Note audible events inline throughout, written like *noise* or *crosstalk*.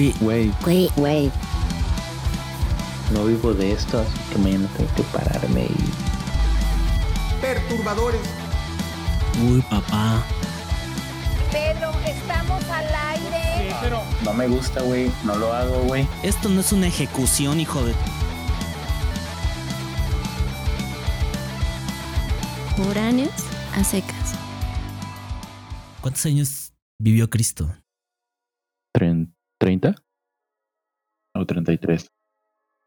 Güey, Güey, Güey, güey. no vivo de esto, así que mañana tengo que pararme y... perturbadores. uy, papá. Pedro, estamos al aire. No me gusta, güey. No lo hago, güey. Esto no es una ejecución, hijo de. Foráneos a secas. ¿Cuántos años vivió Cristo? 33.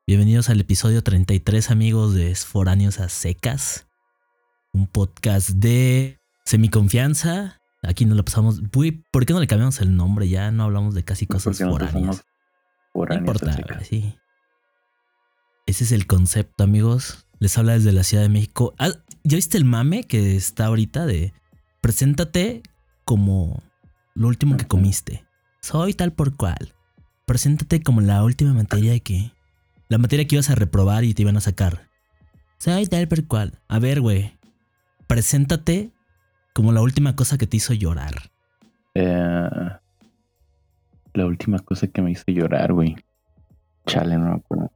Bienvenidos al episodio 33, amigos de Foráneos a Secas. Un podcast de semiconfianza. Aquí nos lo pasamos. Güey, ¿por qué no le cambiamos el nombre? Ya no hablamos de casi cosas Porque nosotros foráneas. No importa, a secas. güey, sí. Ese es el concepto, amigos. Les habla desde la Ciudad de México. Ah, ¿Ya viste el mame que está ahorita de preséntate como lo último que comiste? Soy tal por cual. Preséntate como la última materia que. La materia que ibas a reprobar y te iban a sacar. Soy tal por cual. A ver, güey. Preséntate como la última cosa que te hizo llorar. Eh, la última cosa que me hizo llorar, güey. Chale, no me acuerdo.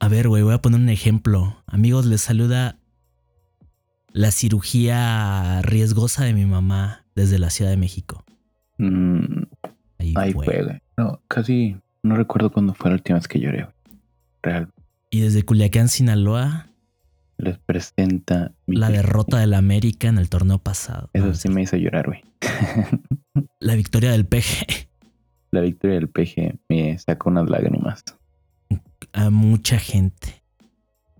A ver, güey, voy a poner un ejemplo. Amigos, les saluda la cirugía riesgosa de mi mamá desde la Ciudad de México. Mm, Ahí, ahí fue. No, casi no recuerdo cuándo fue la última vez que lloré. Real. Y desde Culiacán, Sinaloa, Les presenta mi la tri- derrota del América en el torneo pasado. Eso No, sí me hizo llorar, güey. *laughs* La victoria del PG la victoria del PG me sacó unas lágrimas. a mucha gente.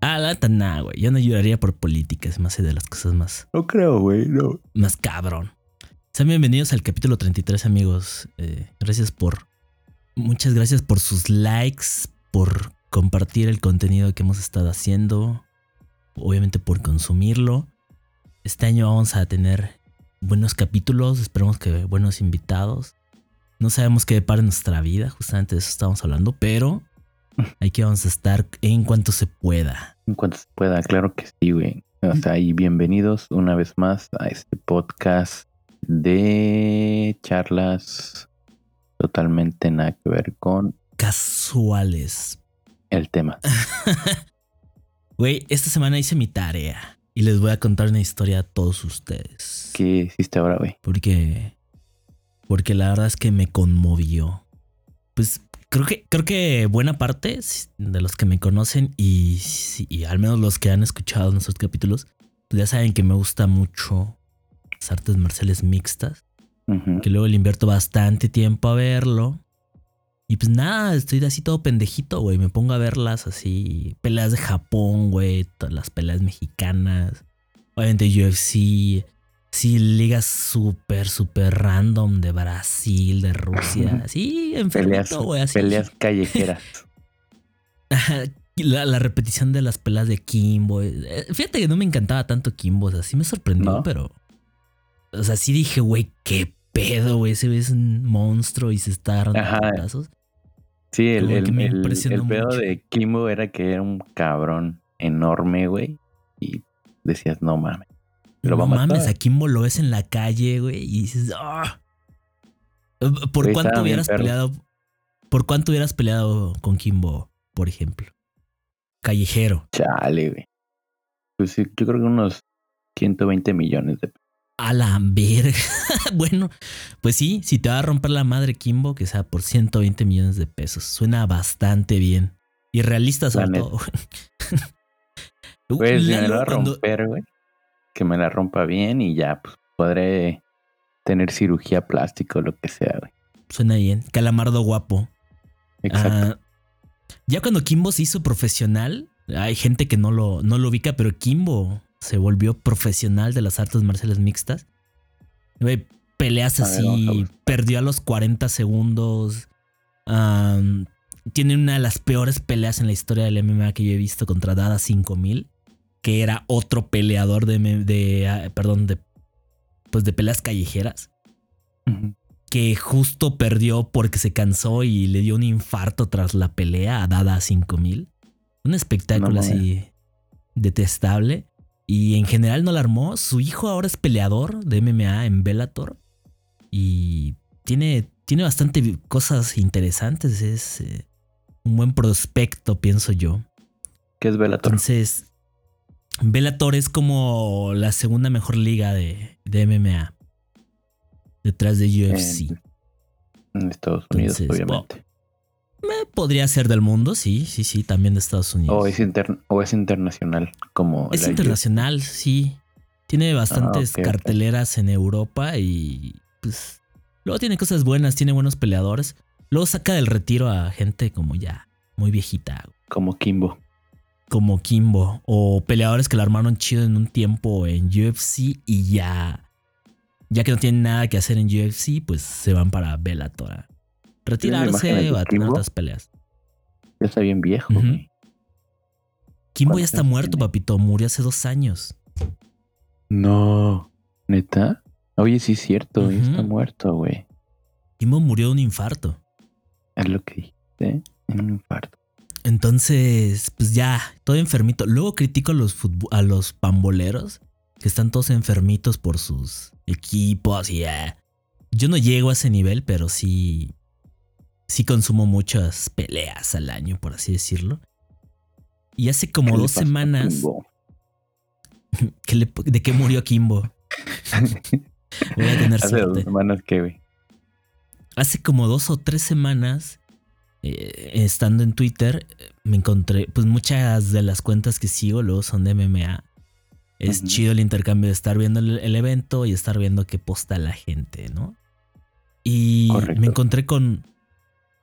Ah, la neta, nah, güey. Yo no lloraría por política, es más de las cosas más, No creo, güey, no. más cabrón. Sean bienvenidos al capítulo 33, amigos. Eh, gracias por. Muchas gracias por sus likes, por compartir el contenido que hemos estado haciendo. Obviamente por consumirlo. Este año vamos a tener buenos capítulos. Esperemos que buenos invitados. No sabemos qué depara nuestra vida, justamente de eso estamos hablando, pero *laughs* aquí vamos a estar en cuanto se pueda. En cuanto se pueda, claro que sí, güey. O sea, y bienvenidos una vez más a este podcast de charlas totalmente nada que ver con Casuales. el tema. *laughs* Güey, esta semana hice mi tarea y les voy a contar una historia a todos ustedes. ¿Qué hiciste ahora, güey? Porque. Porque la verdad es que me conmovió. Pues creo que, creo que buena parte de los que me conocen y, y al menos los que han escuchado nuestros capítulos, pues ya saben que me gusta mucho las artes marciales mixtas. Que luego le invierto bastante tiempo a verlo. Y pues nada, estoy así todo pendejito, güey. Me pongo a verlas así. Peleas de Japón, güey. Todas las peleas mexicanas. Obviamente UFC. Sí, ligas súper, súper random de Brasil, de Rusia. Así, enfermito, güey. Así. peleas callejeras. *laughs* La, la repetición de las peleas de Kimbo. eh, Fíjate que no me encantaba tanto Kimbo. O sea, sí me sorprendió, ¿No? pero. O sea, sí dije, güey, qué pedo, güey. Ese es un monstruo y se está agarrando pedazos. Sí, el, el, me el, el pedo de Kimbo era que era un cabrón enorme, güey. Y decías, no mames. No matar. mames, a Kimbo lo ves en la calle, güey, y dices, ¡ah! ¿Por Güey, cuánto hubieras peleado? ¿Por cuánto hubieras peleado con Kimbo, por ejemplo? Callejero. Chale, güey. Pues sí, yo creo que unos 120 millones de A la verga. *laughs* bueno, pues sí, si te va a romper la madre Kimbo, que sea por 120 millones de pesos. Suena bastante bien. Y realista sobre La todo. *laughs* Pues si me lo va a romper, güey. Que me la rompa bien y ya, pues podré tener cirugía plástica o lo que sea, güey. Suena bien. Calamardo guapo. Exacto. Ah, ya cuando Kimbo se hizo profesional, hay gente que no lo, no lo ubica, pero Kimbo se volvió profesional de las artes marciales mixtas. Güey, peleas así, vamos a ver. perdió a los 40 segundos. Tiene una de las peores peleas en la historia del MMA que yo he visto contra Dada 5000, que era otro peleador de, ah, perdón, de, pues de peleas callejeras que justo perdió porque se cansó y le dio un infarto tras la pelea a Dada 5000. Un espectáculo No así detestable. Y en general no la armó. Su hijo ahora es peleador de MMA en Bellator. Y tiene tiene bastante cosas interesantes. Es eh, un buen prospecto, pienso yo. ¿Qué es Bellator? Entonces, Bellator es como la segunda mejor liga de, de MMA. Detrás de UFC. En, en Estados Unidos, Entonces, obviamente. Eh, podría ser del mundo, sí, sí, sí, también de Estados Unidos. O es, inter- o es internacional, como Es internacional, sí. Tiene bastantes ok. carteleras en Europa y pues luego tiene cosas buenas, tiene buenos peleadores. Luego saca del retiro a gente como ya muy viejita, como Kimbo. como Kimbo o peleadores que la armaron chido en un tiempo en UFC y ya ya que no tienen nada que hacer en UFC, pues se van para Bellator. Retirarse o a tener otras peleas. Ya está bien viejo, güey. Kimbo ya ¿Cuántos está muerto, tiene? papito. Murió hace dos años. No. ¿Neta? Oye, sí es cierto, ya está muerto, güey. Kimbo murió de un infarto. Es lo que dijiste. En un infarto. Entonces, pues ya, todo enfermito. Luego critico a los, a los pamboleros que están todos enfermitos por sus equipos y ya. Yo no llego a ese nivel, pero sí, sí consumo muchas peleas al año, por así decirlo. Y hace como ¿Qué dos semanas *laughs* que le- de que murió Kimbo. *laughs* Voy a tener Hace dos semanas que, güey. hace como dos o tres semanas, eh, estando en Twitter, me encontré, pues muchas de las cuentas que sigo luego son de MMA. Es chido el intercambio de estar viendo el, el evento y estar viendo qué posta la gente, ¿no? Y Correcto. me encontré con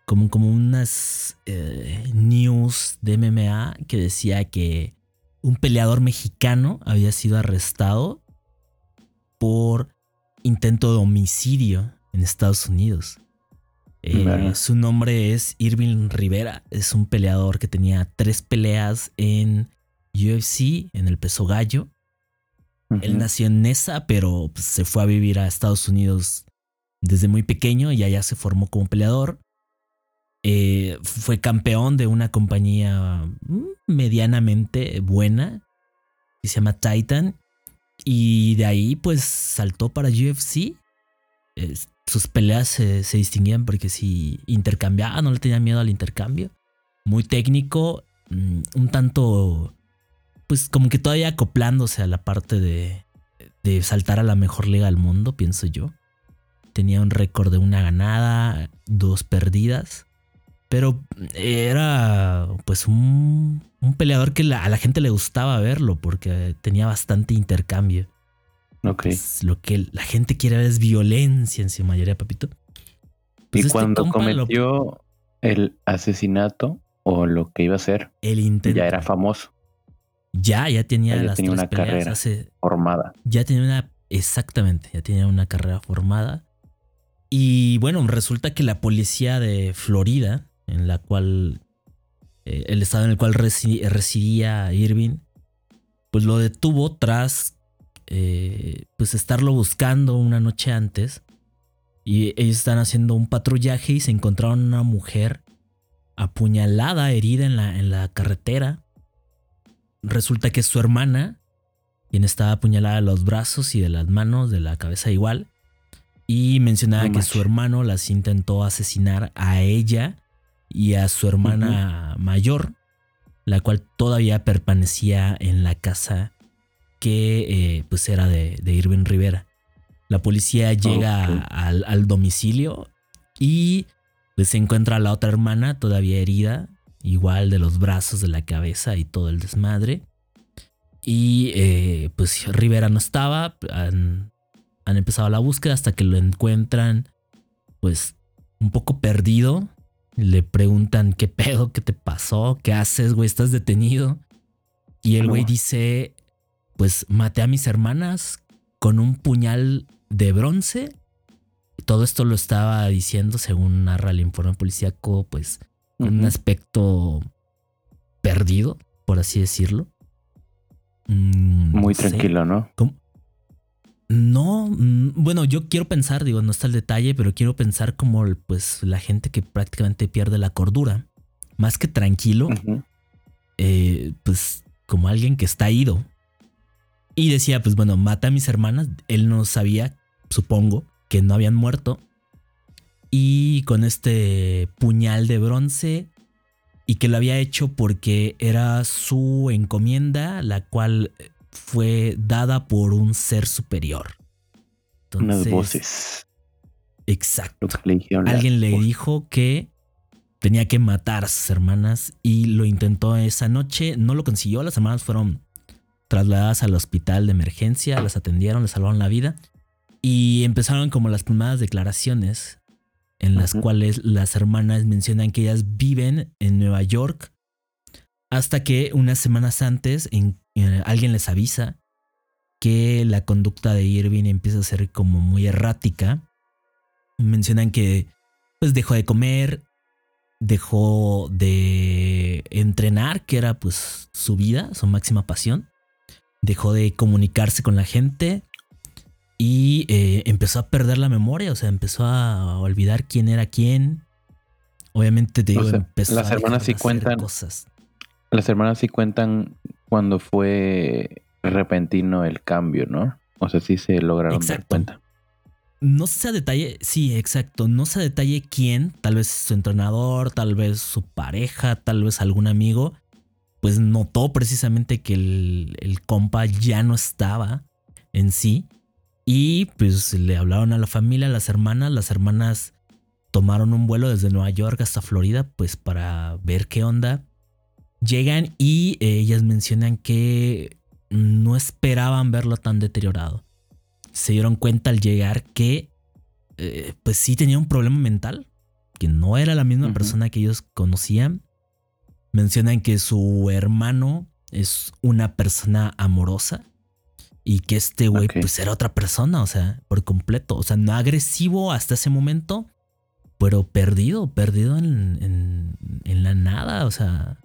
como, como unas eh, news de MMA que decía que un peleador mexicano había sido arrestado por intento de homicidio en Estados Unidos. Eh, Vale. Su nombre es Irving Rivera. Es un peleador que tenía tres peleas en UFC, en el peso gallo. Él nació en Nesa, pero pues, se fue a vivir a Estados Unidos desde muy pequeño y allá se formó como peleador. Eh, fue campeón de una compañía mm, medianamente buena que se llama Titan. Y de ahí pues saltó para UFC. Sus peleas se, se distinguían porque si intercambiaba, no le tenía miedo al intercambio. Muy técnico, mm, un tanto pues como que todavía acoplándose a la parte de, de saltar a la mejor liga del mundo, pienso yo. Tenía un récord de una ganada, dos perdidas. Pero era pues un, un peleador que la- a la gente le gustaba verlo porque tenía bastante intercambio. Ok. Pues, lo que la gente quiere ver es violencia en su mayoría, papito. Pues y este cuando lo- cometió el asesinato o lo que iba a hacer, el intento. ya era famoso, Ya, ya tenía Ya las tenía tres una peleas carrera. hace formada. ya tenía una, exactamente, ya tenía una carrera formada. Y bueno, resulta que la policía de Florida, en la cual, eh, el estado en el cual resi- residía Irving, pues lo detuvo tras, eh, pues estarlo buscando una noche antes. Y ellos están haciendo un patrullaje y se encontraron una mujer apuñalada, herida en la, en la carretera. Resulta que es su hermana, quien estaba apuñalada de los brazos y de las manos, de la cabeza igual. Y mencionaba No que su hermano las intentó asesinar a ella y a su hermana mayor, la cual todavía permanecía en la casa que eh, pues era de, de Irving Rivera. La policía llega al, al domicilio y pues se encuentra a la otra hermana todavía herida, igual de los brazos, de la cabeza y todo el desmadre. Y eh, pues Rivera no estaba, han, han empezado la búsqueda hasta que lo encuentran pues un poco perdido. Le preguntan qué pedo, qué te pasó, qué haces, güey, estás detenido. Y el No. güey dice, pues maté a mis hermanas con un puñal de bronce. Todo esto lo estaba diciendo según narra el informe policíaco, pues con un aspecto perdido, por así decirlo. Mm, Muy no sé. tranquilo, ¿no? ¿Cómo? No, mm, bueno, yo quiero pensar, digo, no está el detalle, pero quiero pensar como pues la gente que prácticamente pierde la cordura. Más que tranquilo, eh, pues como alguien que está ido. Y decía, pues bueno, mata a mis hermanas. Él no sabía, supongo, que no habían muerto. y con este puñal de bronce y que lo había hecho porque era su encomienda, la cual fue dada por un ser superior. Unas voces. Exacto. Alguien le dijo que tenía que matar a sus hermanas y lo intentó esa noche, no lo consiguió, las hermanas fueron trasladadas al hospital de emergencia, las atendieron, les salvaron la vida y empezaron como las primeras declaraciones en las cuales las hermanas mencionan que ellas viven en Nueva York hasta que unas semanas antes en, eh, alguien les avisa que la conducta de Irving empieza a ser como muy errática. Mencionan que pues dejó de comer, dejó de entrenar, que era pues su vida, su máxima pasión. Dejó de comunicarse con la gente y eh, empezó a perder la memoria, o sea, empezó a olvidar quién era quién. Obviamente te digo, empezó las hermanas sí cuentan cosas. Las hermanas sí cuentan cuando fue repentino el cambio, ¿no? O sea, sí se lograron dar cuenta. No sé a detalle, sí, exacto. No sé a detalle quién, tal vez su entrenador, tal vez su pareja, tal vez algún amigo, pues notó precisamente que el, el compa ya no estaba en sí. Y pues le hablaron a la familia, a las hermanas. Las hermanas tomaron un vuelo desde Nueva York hasta Florida, pues para ver qué onda. Llegan y eh, ellas mencionan que no esperaban verlo tan deteriorado. Se dieron cuenta al llegar que eh, pues sí tenía un problema mental, que no era la misma persona que ellos conocían. Mencionan que su hermano es una persona amorosa y que este güey pues era otra persona, o sea, por completo, o sea, no agresivo hasta ese momento, pero perdido, perdido en, en, la nada, o sea,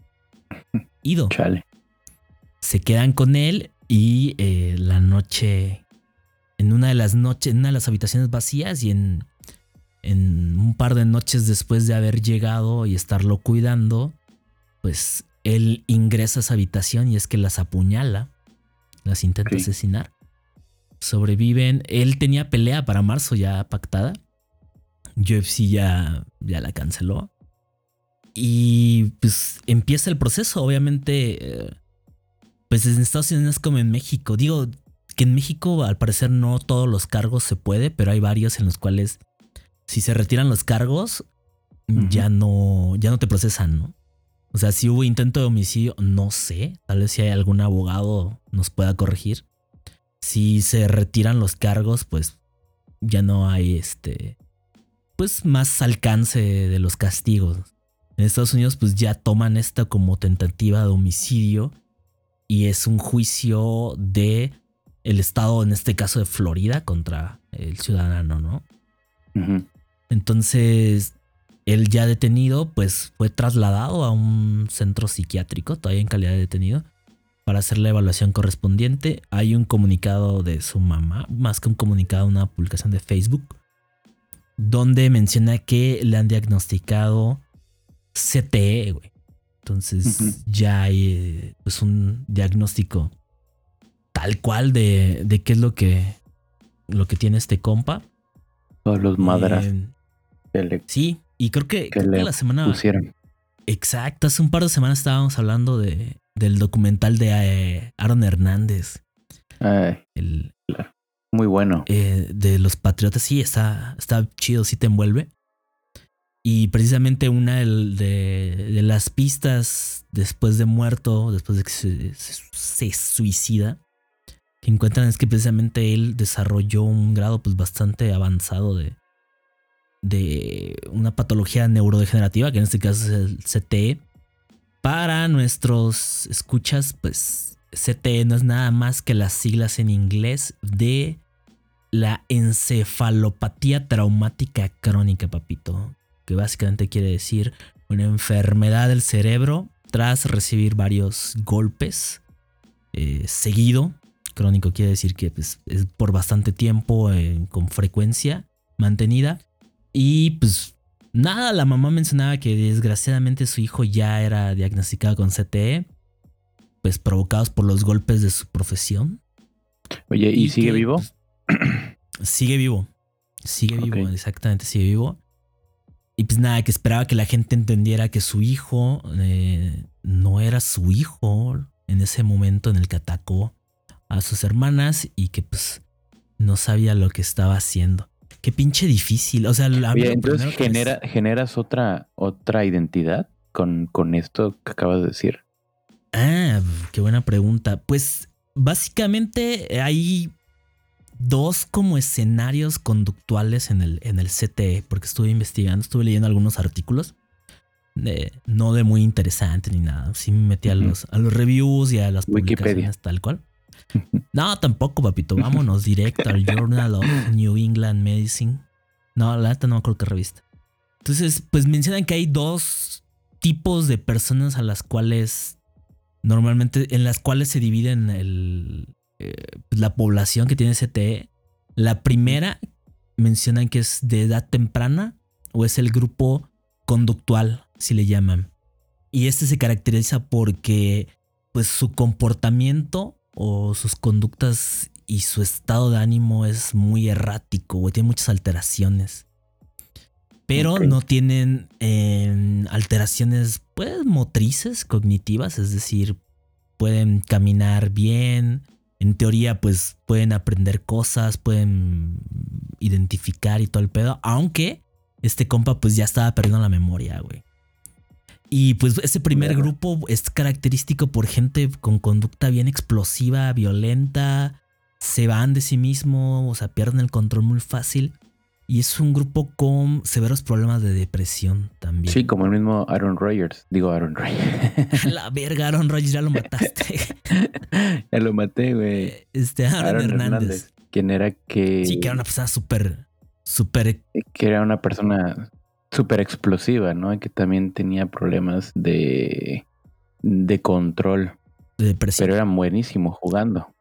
ido. Chale. Se quedan con él y eh, la noche en una de las noches, en una de las habitaciones vacías y en, en un par de noches después de haber llegado y estarlo cuidando, pues él ingresa a esa habitación y es que las apuñala, las intenta asesinar. Sobreviven. Él tenía pelea para marzo ya pactada. UFC ya, ya la canceló. Y pues empieza el proceso. Obviamente, eh, pues en Estados Unidos como en México. Digo, que en México al parecer no todos los cargos se puede, pero hay varios en los cuales si se retiran los cargos ya no ya no te procesan, ¿no? O sea, si hubo intento de homicidio, no sé, tal vez si hay algún abogado nos pueda corregir. Si se retiran los cargos, pues ya no hay este pues más alcance de los castigos. En Estados Unidos pues ya toman esta como tentativa de homicidio y es un juicio de el estado, en este caso de Florida, contra el ciudadano, ¿no? Entonces, él ya detenido, pues fue trasladado a un centro psiquiátrico, todavía en calidad de detenido, para hacer la evaluación correspondiente. Hay un comunicado de su mamá, más que un comunicado, una publicación de Facebook, donde menciona que le han diagnosticado CTE, güey. Entonces ya hay pues un diagnóstico tal cual de, de qué es lo que, lo que tiene este compa. Todos los madras. Eh, sí, y creo que, la semana. Pusieron. Exacto, hace un par de semanas estábamos hablando de, del documental de eh, Aaron Hernández. el, muy bueno. Eh, de los Patriotas, sí, está, está chido, sí te envuelve. Y precisamente una de, las pistas después de muerto, después de que se suicida, que encuentran es que precisamente él desarrolló un grado pues bastante avanzado de, de una patología neurodegenerativa, que en este caso es el CTE. Para nuestros escuchas, pues CTE no es nada más que las siglas en inglés de la encefalopatía traumática crónica, papito, que básicamente quiere decir una enfermedad del cerebro tras recibir varios golpes eh, seguido Crónico quiere decir que pues, es por bastante tiempo, eh, con frecuencia mantenida. Y pues nada, la mamá mencionaba que desgraciadamente su hijo ya era diagnosticado con CTE, pues provocados por los golpes de su profesión. Oye, ¿y, sigue vivo? Pues, sigue vivo. Sigue vivo, exactamente, sigue vivo. Y pues nada, que esperaba que la gente entendiera que su hijo eh, no era su hijo en ese momento en el que atacó a sus hermanas y que pues no sabía lo que estaba haciendo. Qué pinche difícil. O sea, Oye, entonces genera, generas otra, otra identidad con, con esto que acabas de decir. Ah, qué buena pregunta. Pues básicamente hay dos como escenarios conductuales en el, en el CTE, porque estuve investigando, estuve leyendo algunos artículos. no de muy interesante ni nada. Sí me metí a, los, a los reviews y a las publicaciones tal cual. No, tampoco, papito. Vámonos directo al Journal of New England Medicine. No, la neta no me acuerdo qué revista. Entonces, pues mencionan que hay dos tipos de personas a las cuales normalmente, en las cuales se dividen el, eh, la población que tiene CTE. La primera mencionan que es de edad temprana o es el grupo conductual, si le llaman. Y este se caracteriza porque pues su comportamiento o sus conductas y su estado de ánimo es muy errático, o tiene muchas alteraciones. Pero no tienen em, alteraciones pues motrices, cognitivas, es decir, pueden caminar bien, en teoría, pues pueden aprender cosas, pueden identificar y todo el pedo. Aunque este compa, pues ya estaba perdiendo la memoria, güey. Y pues ese primer grupo es característico por gente con conducta bien explosiva, violenta, se van de sí mismo, o sea, pierden el control muy fácil. Y es un grupo con severos problemas de depresión también. Sí, como el mismo Aaron Rodgers. Digo Aaron Rodgers. *laughs* La verga, Aaron Rodgers ya lo mataste. *laughs* ya lo maté, güey. Este Aaron, Hernández. ¿Quién era que. Sí, que era una persona súper, súper. Que era una persona súper explosiva, ¿no? Y que también tenía problemas de. de control. De depresión. Pero era buenísimo jugando.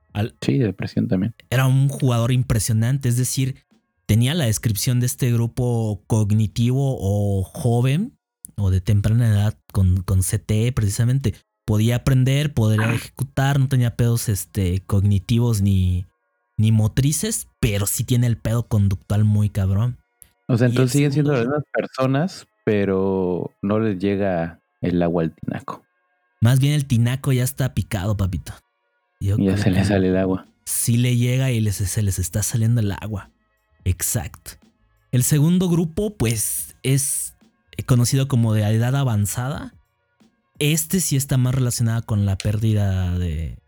sí, de depresión también. Era un jugador impresionante, es decir tenía la descripción de este grupo cognitivo o joven o de temprana edad con, con CTE precisamente. Podía aprender, podría ejecutar, no tenía pedos este, cognitivos ni, ni motrices, pero sí tiene el pedo conductual muy cabrón. O sea, entonces siguen siendo las mismas personas, pero no les llega el agua al tinaco. Más bien el tinaco ya está picado, papito. ya se le sale el agua. Sí le llega y les, se les está saliendo el agua. Exacto. El segundo grupo, pues, es conocido como de edad avanzada. Este sí está más relacionado con la pérdida de,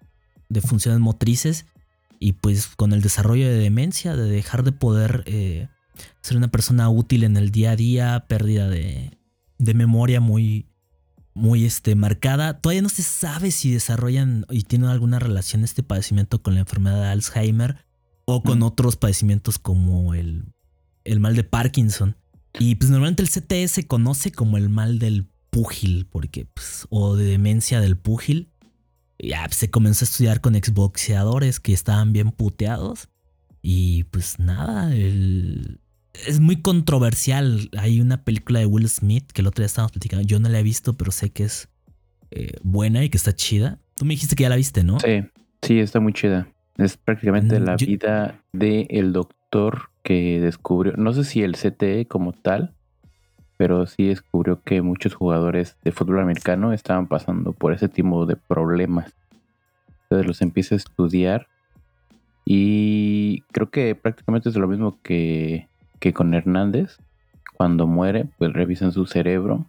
funciones motrices y pues con el desarrollo de demencia, de dejar de poder eh, ser una persona útil en el día a día, pérdida de, memoria muy, muy este, marcada. Todavía no se sabe si desarrollan y tienen alguna relación este padecimiento con la enfermedad de Alzheimer o con otros padecimientos como el, el mal de Parkinson. Y pues normalmente el CTE se conoce como el mal del púgil, porque pues, o de demencia del púgil. Ya pues, se comenzó a estudiar con exboxeadores que estaban bien puteados. Y pues nada, es muy controversial. Hay una película de Will Smith que el otro día estábamos platicando. Yo no la he visto, pero sé que es eh, buena y que está chida. Tú me dijiste que ya la viste, ¿no? Sí, sí, está muy chida. Es prácticamente mm, la vida del el doctor que descubrió, no sé si el CTE como tal, pero sí descubrió que muchos jugadores de fútbol americano estaban pasando por ese tipo de problemas. Entonces los empieza a estudiar y creo que prácticamente es lo mismo que, que con Hernández. Cuando muere, pues revisan su cerebro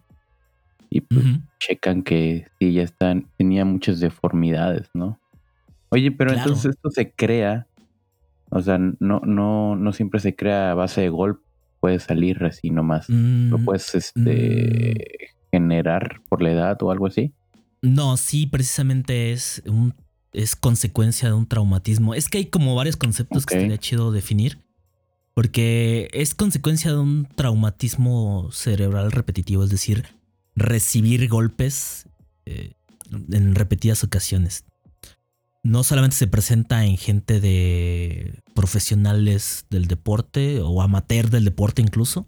y pues checan que sí, ya están, tenía muchas deformidades, ¿no? Oye, pero entonces esto se crea, o sea, no, no, no siempre se crea a base de golpe, puede salir así nomás. lo mm, puedes este, mm. generar por la edad o algo así. No, sí, precisamente es un es consecuencia de un traumatismo. Es que hay como varios conceptos que sería chido definir. Porque es consecuencia de un traumatismo cerebral repetitivo, es decir, recibir golpes eh, en repetidas ocasiones no solamente se presenta en gente de profesionales del deporte o amateur del deporte incluso.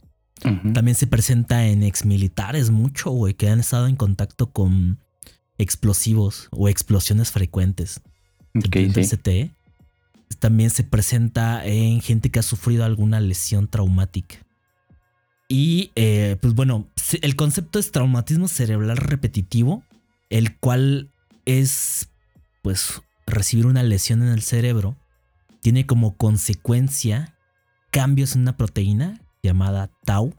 También se presenta en exmilitares mucho, güey, que han estado en contacto con explosivos o explosiones frecuentes. Okay, También se presenta en gente que ha sufrido alguna lesión traumática. Y eh, pues bueno, el concepto es traumatismo cerebral repetitivo, el cual es pues recibir una lesión en el cerebro. Tiene como consecuencia cambios en una proteína llamada tau.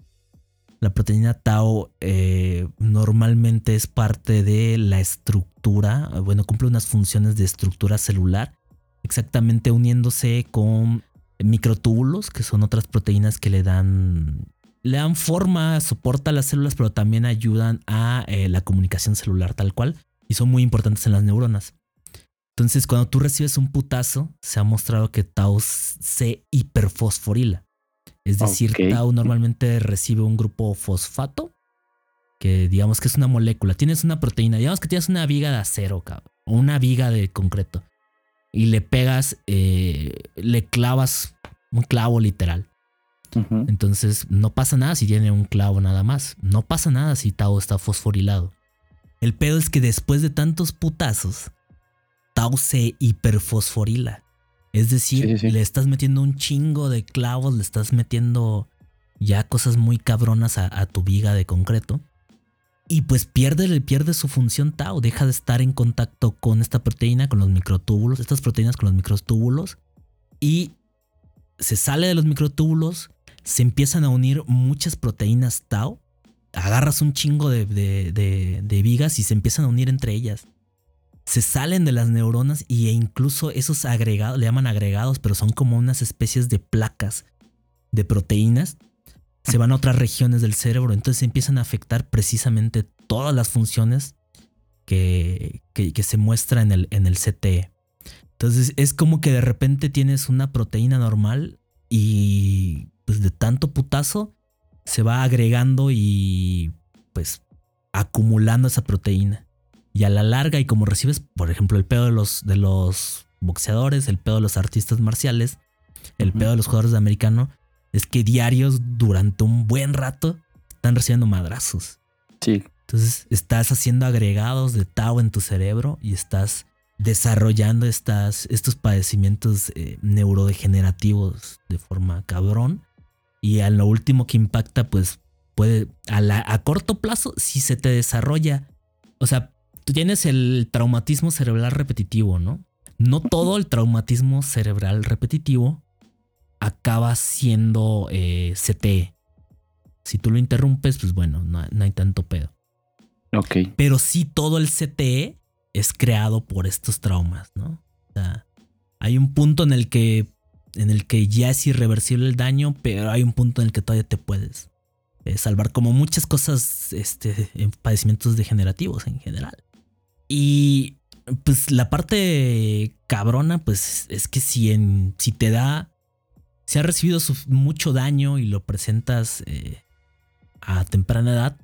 La proteína tau eh, normalmente es parte de la estructura, bueno, cumple unas funciones de estructura celular, exactamente uniéndose con microtúbulos, que son otras proteínas que le dan, le dan forma, soporta las células, pero también ayudan a eh, la comunicación celular tal cual, y son muy importantes en las neuronas. Entonces, cuando tú recibes un putazo, se ha mostrado que tau se hiperfosforila. Es decir, tau normalmente recibe un grupo fosfato, que digamos que es una molécula. Tienes una proteína, digamos que tienes una viga de acero, cabrón, o una viga de concreto. Y le pegas, eh, le clavas un clavo literal. Entonces, no pasa nada si tiene un clavo nada más. No pasa nada si tau está fosforilado. El pedo es que después de tantos putazos, tau se hiperfosforila. Es decir, le estás metiendo un chingo de clavos, le estás metiendo ya cosas muy cabronas a, tu viga de concreto. Y pues pierde, pierde su función tau, deja de estar en contacto con esta proteína, con los microtúbulos, estas proteínas con los microtúbulos. Y se sale de los microtúbulos, se empiezan a unir muchas proteínas tau. Agarras un chingo de, de vigas y se empiezan a unir entre ellas se salen de las neuronas e incluso esos agregados, le llaman agregados, pero son como unas especies de placas de proteínas, se van a otras regiones del cerebro, entonces empiezan a afectar precisamente todas las funciones que, que, se muestra en el, en el CTE. Entonces es como que de repente tienes una proteína normal y pues de tanto putazo se va agregando y pues acumulando esa proteína. Y a la larga, y como recibes, por ejemplo, el pedo de los, de los boxeadores, el pedo de los artistas marciales, el pedo de los jugadores de americano, es que diarios durante un buen rato están recibiendo madrazos. Sí. Entonces estás haciendo agregados de tau en tu cerebro y estás desarrollando estas, estos padecimientos eh, neurodegenerativos de forma cabrón. Y a lo último que impacta, pues puede, a, a corto plazo, si se te desarrolla, o sea, tú tienes el traumatismo cerebral repetitivo, ¿no? No todo el traumatismo cerebral repetitivo acaba siendo eh, CTE. Si tú lo interrumpes, pues bueno, no, hay tanto pedo. Ok. Pero sí todo el CTE es creado por estos traumas, ¿no? O sea, hay un punto en el que en el que ya es irreversible el daño, pero hay un punto en el que todavía te puedes eh, salvar, como muchas cosas, este, en padecimientos degenerativos en general. Y pues la parte cabrona, pues es que si, en, si te da, si has recibido mucho daño y lo presentas eh, a temprana edad,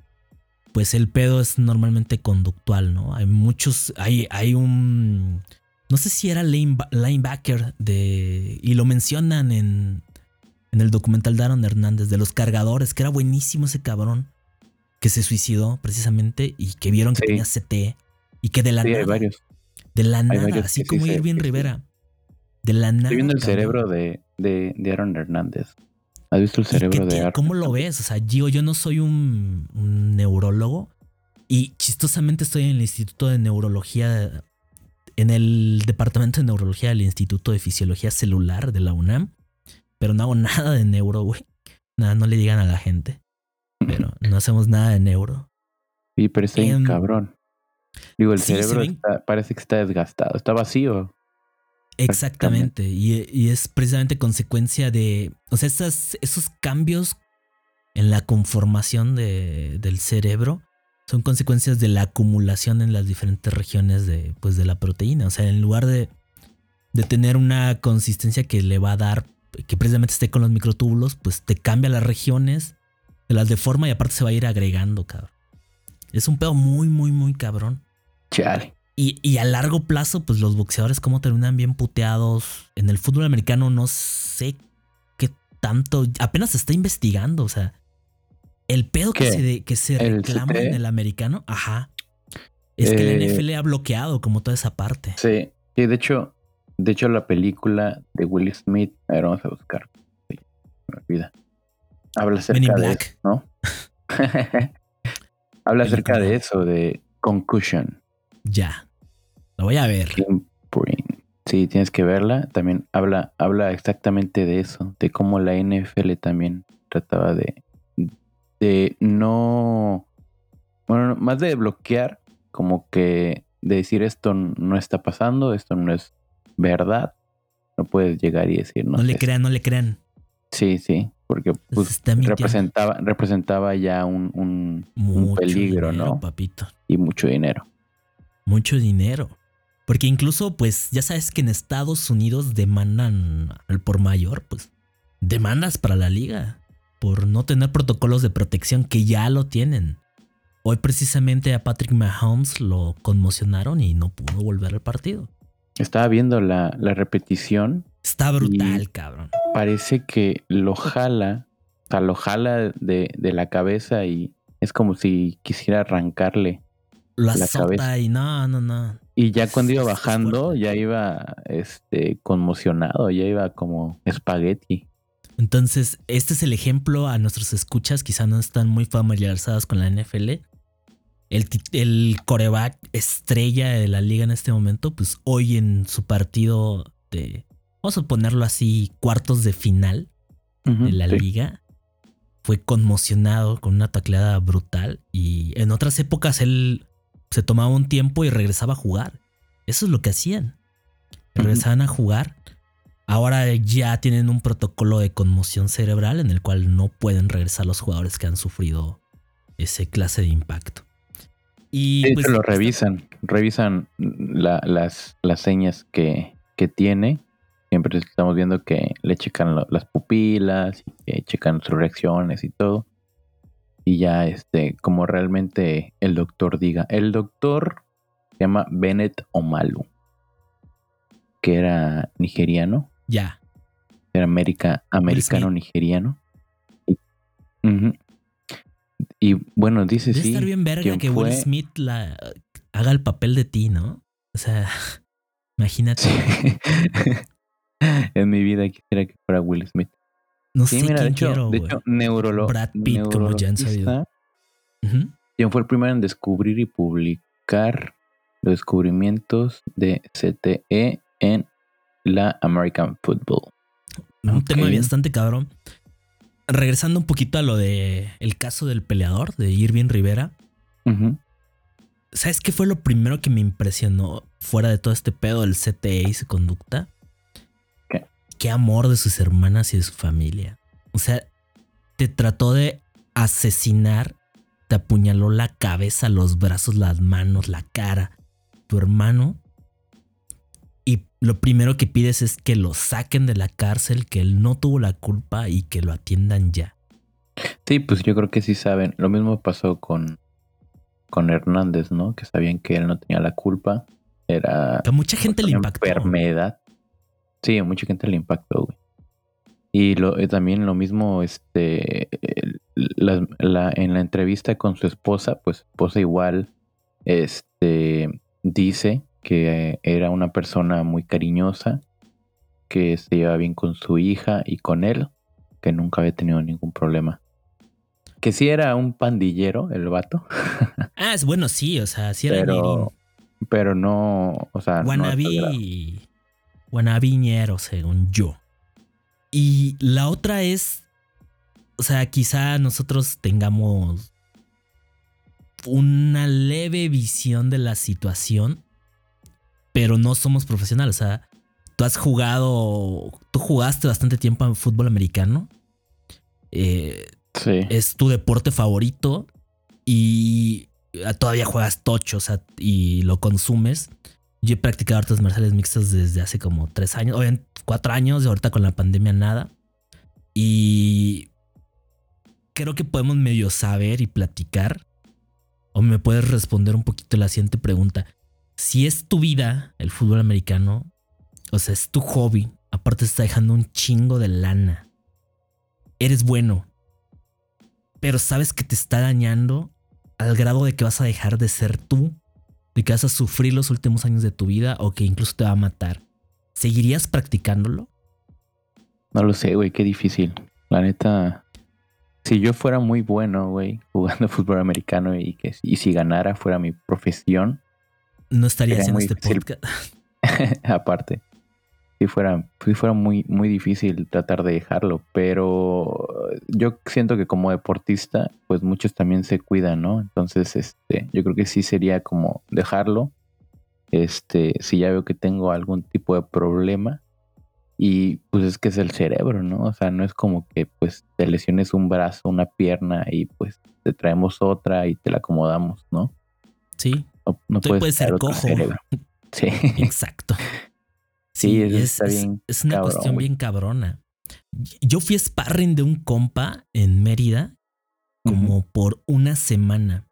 pues el pedo es normalmente conductual, ¿no? Hay muchos, hay, hay un, no sé si era linebacker de, y lo mencionan en, en el documental de Aaron Hernández, de los cargadores, que era buenísimo ese cabrón, que se suicidó precisamente y que vieron que tenía CT y que de la nada. varios. De la nada, así como Irving Rivera. De la nada. Estoy viendo el cerebro de, de, Aaron Hernández. ¿Has visto el cerebro de Aaron? ¿Cómo lo ves? O sea, yo, yo no soy un, neurólogo y chistosamente estoy en el Instituto de Neurología, en el Departamento de Neurología del Instituto de Fisiología Celular de la UNAM, pero no hago *laughs* nada de neuro, güey. Nada, no le digan a la gente. Pero *laughs* no hacemos nada de neuro. Sí, pero está bien em, cabrón. Digo, el cerebro parece que está desgastado, está vacío. Exactamente, y, es precisamente consecuencia de, o sea, esos cambios en la conformación de, del cerebro son consecuencias de la acumulación en las diferentes regiones de, pues, de la proteína. O sea, en lugar de, de tener una consistencia que le va a dar, que precisamente esté con los microtúbulos, pues te cambia las regiones, te las deforma y aparte se va a ir agregando, cabrón. Es un pedo muy, muy, muy cabrón. Chale. Y, y, a largo plazo, pues los boxeadores como terminan bien puteados. En el fútbol americano no sé qué tanto, apenas se está investigando, o sea, el pedo que se, que se reclama en el americano, ajá, es que la eh, NFL ha bloqueado como toda esa parte. Sí, y de hecho, de hecho la película de Will Smith, a ver, vamos a buscar, sí, me olvida. habla acerca de eso, ¿no? *laughs* *laughs* habla acerca de eso, de concussion. Ya. Lo voy a ver. Sí, tienes que verla. También habla, habla exactamente de eso, de cómo la NFL también trataba de, de no, bueno, más de bloquear, como que de decir esto no está pasando, esto no es verdad. No puedes llegar y decir no. No le crean, no le crean. Sí, sí, porque pues, representaba, representaba ya un, un, peligro, ¿no? Papito. Y mucho dinero. Mucho dinero. Porque incluso, pues, ya sabes que en Estados Unidos demandan al por mayor, pues, demandas para la liga por no tener protocolos de protección que ya lo tienen. Hoy precisamente a Patrick Mahomes lo conmocionaron y no pudo volver al partido. Estaba viendo la, repetición. Está brutal, cabrón. Parece que lo jala, o sea, lo jala de, la cabeza y es como si quisiera arrancarle. Lo azota y no, no, no. Y ya cuando iba *laughs* bajando, ya iba este, conmocionado, ya iba como espagueti. Entonces, este es el ejemplo a nuestros escuchas, quizá no están muy familiarizados con la NFL. El, el coreback estrella de la liga en este momento, pues hoy en su partido de, vamos a ponerlo así, cuartos de final de la liga, fue conmocionado con una tacleada brutal y en otras épocas él se tomaba un tiempo y regresaba a jugar. Eso es lo que hacían. Regresaban a jugar Ahora ya tienen un protocolo de conmoción cerebral en el cual no pueden regresar los jugadores que han sufrido ese clase de impacto. Y pues, lo revisan, revisan las, las señas que, tiene. Siempre estamos viendo que le checan las pupilas, y que checan sus reacciones y todo. Y ya, este, como realmente el doctor diga. El doctor se llama Bennett Omalu, que era nigeriano ya. Era América, americano nigeriano. Y, bueno, dice Debe sí. estar bien verga que Will Smith la, haga el papel de ti, ¿no? O sea, *laughs* imagínate. *laughs* *laughs* en mi vida quisiera que fuera Will Smith. No sé quién de hecho, quiero, de hecho neurolo Brad Pitt, como ya han sabido. Quien fue el primero en descubrir y publicar los descubrimientos de CTE en la American Football. Un tema bastante cabrón. Regresando un poquito a lo de el caso del peleador de Irving Rivera. ¿Sabes qué fue lo primero que me impresionó fuera de todo este pedo del CTE y su conducta? ¿Qué? Amor de sus hermanas y de su familia. O sea, te trató de asesinar, te apuñaló la cabeza, los brazos, las manos, la cara. Tu hermano y lo primero que pides es que lo saquen de la cárcel, que él no tuvo la culpa y que lo atiendan ya. Sí, pues yo creo que sí saben. Lo mismo pasó con, con Hernández, ¿no? Que sabían que él no tenía la culpa. Era. Que mucha gente le impactó. Enfermedad. Sí, mucha gente le impactó, güey. Y lo, eh, también lo mismo, este, en la entrevista con su esposa, pues esposa igual, este, dice que era una persona muy cariñosa, que se lleva bien con su hija y con él, que nunca había tenido ningún problema. Que sí era un pandillero, el vato. *laughs* ah, es bueno, sí, o sea, sí era Pero, pero no, o sea, Guanabí, no según yo. Y la otra es, o sea, quizá nosotros tengamos una leve visión de la situación, pero no somos profesionales. O sea, tú has jugado, tú jugaste bastante tiempo en fútbol americano. Eh, sí. Es tu deporte favorito y todavía juegas tocho, o sea, y lo consumes. Yo he practicado artes marciales mixtas desde hace como tres años, o en cuatro años, y ahorita con la pandemia nada. Y creo que podemos medio saber y platicar. O me puedes responder un poquito la siguiente pregunta si es tu vida el fútbol americano, o sea, es tu hobby, aparte está dejando un chingo de lana. Eres bueno, pero sabes que te está dañando al grado de que vas a dejar de ser tú, de que vas a sufrir los últimos años de tu vida o que incluso te va a matar. ¿Seguirías practicándolo? No lo sé, güey, qué difícil. La neta. si yo fuera muy bueno, güey, *laughs* jugando fútbol americano y que y si ganara fuera mi profesión, no estaría haciendo este podcast. *laughs* Aparte, si fuera, si fuera muy, muy difícil tratar de dejarlo, pero yo siento que como deportista, pues muchos también se cuidan, ¿no? Entonces, este, yo creo que sí sería como dejarlo. Este, si ya veo que tengo algún tipo de problema, y pues es que es el cerebro, ¿no? O sea, no es como que pues te lesiones un brazo, una pierna y pues te traemos otra y te la acomodamos, ¿no? Sí. No, puedes ser cojo. *laughs* Sí. Exacto. Sí, es, es, una cuestión bien cabrona. Yo fui sparring de un compa en Mérida como por una semana.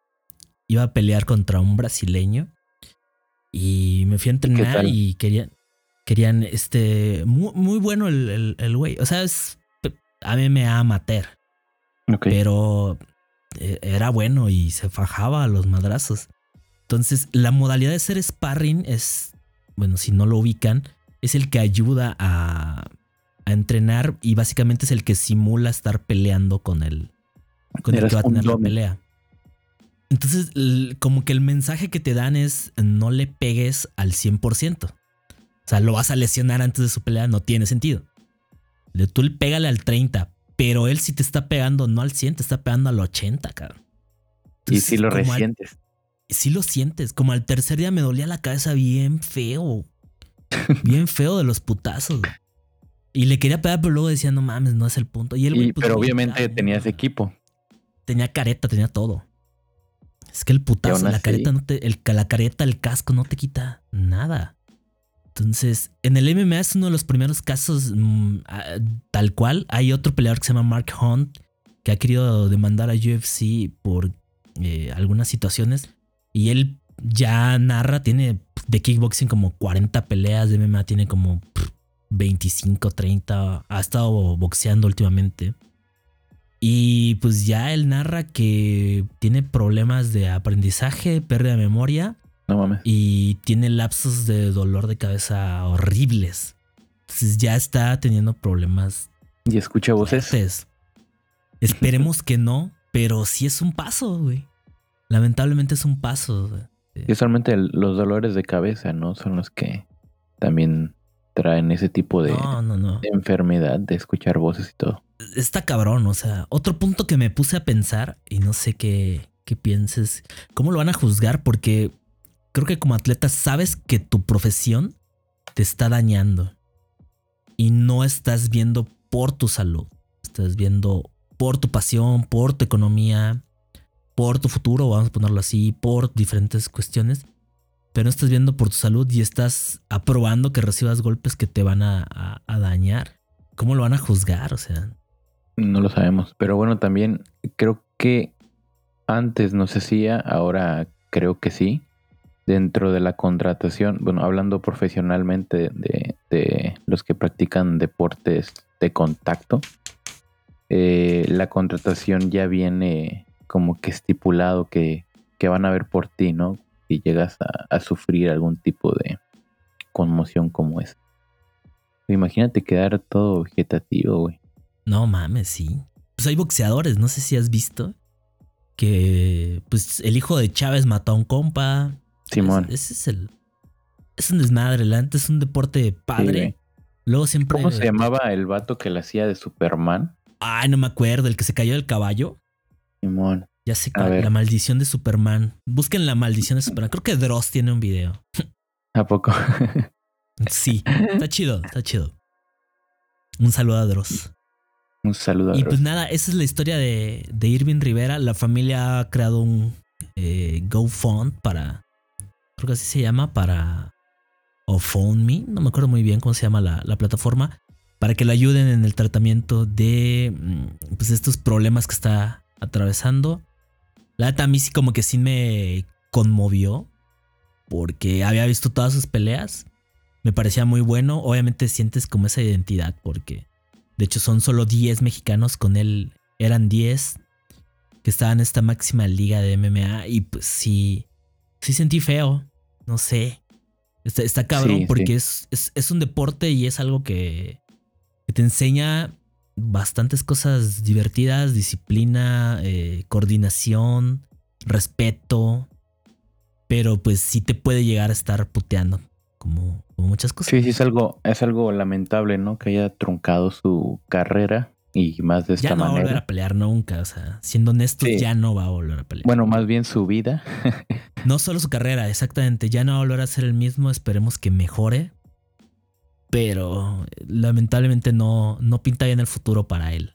Iba a pelear contra un brasileño y me fui a entrenar y querían, querían, este, muy, muy bueno el, el, güey. O sea, es a mí me amateur. Pero eh, era bueno y se fajaba a los madrazos. Entonces, la modalidad de ser sparring es, bueno, si no lo ubican, es el que ayuda a, a entrenar y básicamente es el que simula estar peleando con el, con el que va a tener la pelea. Entonces, como que el mensaje que te dan es no le pegues al 100%. O sea, lo vas a lesionar antes de su pelea, no tiene sentido. Tú le pégale al 30, pero él sí te está pegando no al 100, te está pegando al 80, cabrón. y si lo resientes sí lo sientes. Como al tercer día me dolía la cabeza bien feo. Bien feo de los putazos. Y le quería pegar, pero luego decía, no mames, no es el punto. Y él, pues, pero obviamente tenías equipo. Tenía careta, tenía todo. Es que el putazo, la careta, no te, el, la careta, el casco no te quita nada. Entonces, en el MMA es uno de los primeros casos mm, tal cual. Hay otro peleador que se llama Mark Hunt que ha querido demandar a UFC por eh, algunas situaciones. Y él ya narra, tiene de kickboxing como 40 peleas, de MMA tiene como 25, 30, ha estado boxeando últimamente. Y pues ya él narra que tiene problemas de aprendizaje, pérdida de memoria. No mames. Y tiene lapsos de dolor de cabeza horribles. Entonces ya está teniendo problemas. ¿Y escucha voces? Esperemos que no, pero sí es un paso, güey lamentablemente es un paso. Y solamente los dolores de cabeza, ¿no? Son los que también traen ese tipo de, enfermedad de escuchar voces y todo. Está cabrón, o sea, otro punto que me puse a pensar y no sé qué, qué pienses, cómo lo van a juzgar porque creo que como atleta sabes que tu profesión te está dañando y no estás viendo por tu salud, estás viendo por tu pasión, por tu economía, por tu futuro, vamos a ponerlo así, por diferentes cuestiones, pero no estás viendo por tu salud y estás aprobando que recibas golpes que te van a, dañar. ¿Cómo lo van a juzgar? O sea. No lo sabemos, pero bueno, también creo que antes no se hacía, ahora creo que sí. Dentro de la contratación, bueno, hablando profesionalmente de, los que practican deportes de contacto, eh, la contratación ya viene como que estipulado que, van a ver por ti, ¿no? Si llegas a, sufrir algún tipo de conmoción como esa. Imagínate quedar todo vegetativo, güey. No mames, sí. Pues hay boxeadores, no sé si has visto que pues el hijo de Chávez mató a un compa. Simón. ese es el es un desmadre, antes es un deporte padre. Luego siempre ¿Cómo se llamaba el vato que le hacía de Superman? Ay, no me acuerdo, el que se cayó del caballo. Simón. Ya sé la maldición de Superman. Busquen la maldición de Superman. Creo que Dross tiene un video. ¿A poco? *laughs* sí, está chido, está chido. Un saludo a Dross. Un saludo a Y pues nada, esa es la historia de, de Irving Rivera. La familia ha creado un eh, GoFund para. Creo que así se llama, para. O Phone Me. No me acuerdo muy bien cómo se llama la, la plataforma. Para que le ayuden en el tratamiento de mm, pues, estos problemas que está atravesando. La neta a mí sí como que sí me conmovió. Porque había visto todas sus peleas. Me parecía muy bueno. Obviamente sientes como esa identidad. Porque de hecho son solo 10 mexicanos. Con él eran 10 que estaban en esta máxima liga de MMA. Y pues sí, sí sentí feo. No sé. Está, cabrón porque Es, es, un deporte y es algo que, que te enseña bastantes cosas divertidas, disciplina, eh, coordinación, respeto, pero pues sí te puede llegar a estar puteando, como, muchas cosas. Sí, sí, es algo, es algo lamentable, ¿no? Que haya truncado su carrera y más de esta ya no manera. va a volver a pelear nunca, o sea, siendo honesto, ya no va a volver a pelear. Bueno, más bien su vida. no solo su carrera, exactamente, ya no va a volver a ser el mismo, esperemos que mejore, pero lamentablemente no, no pinta bien el futuro para él.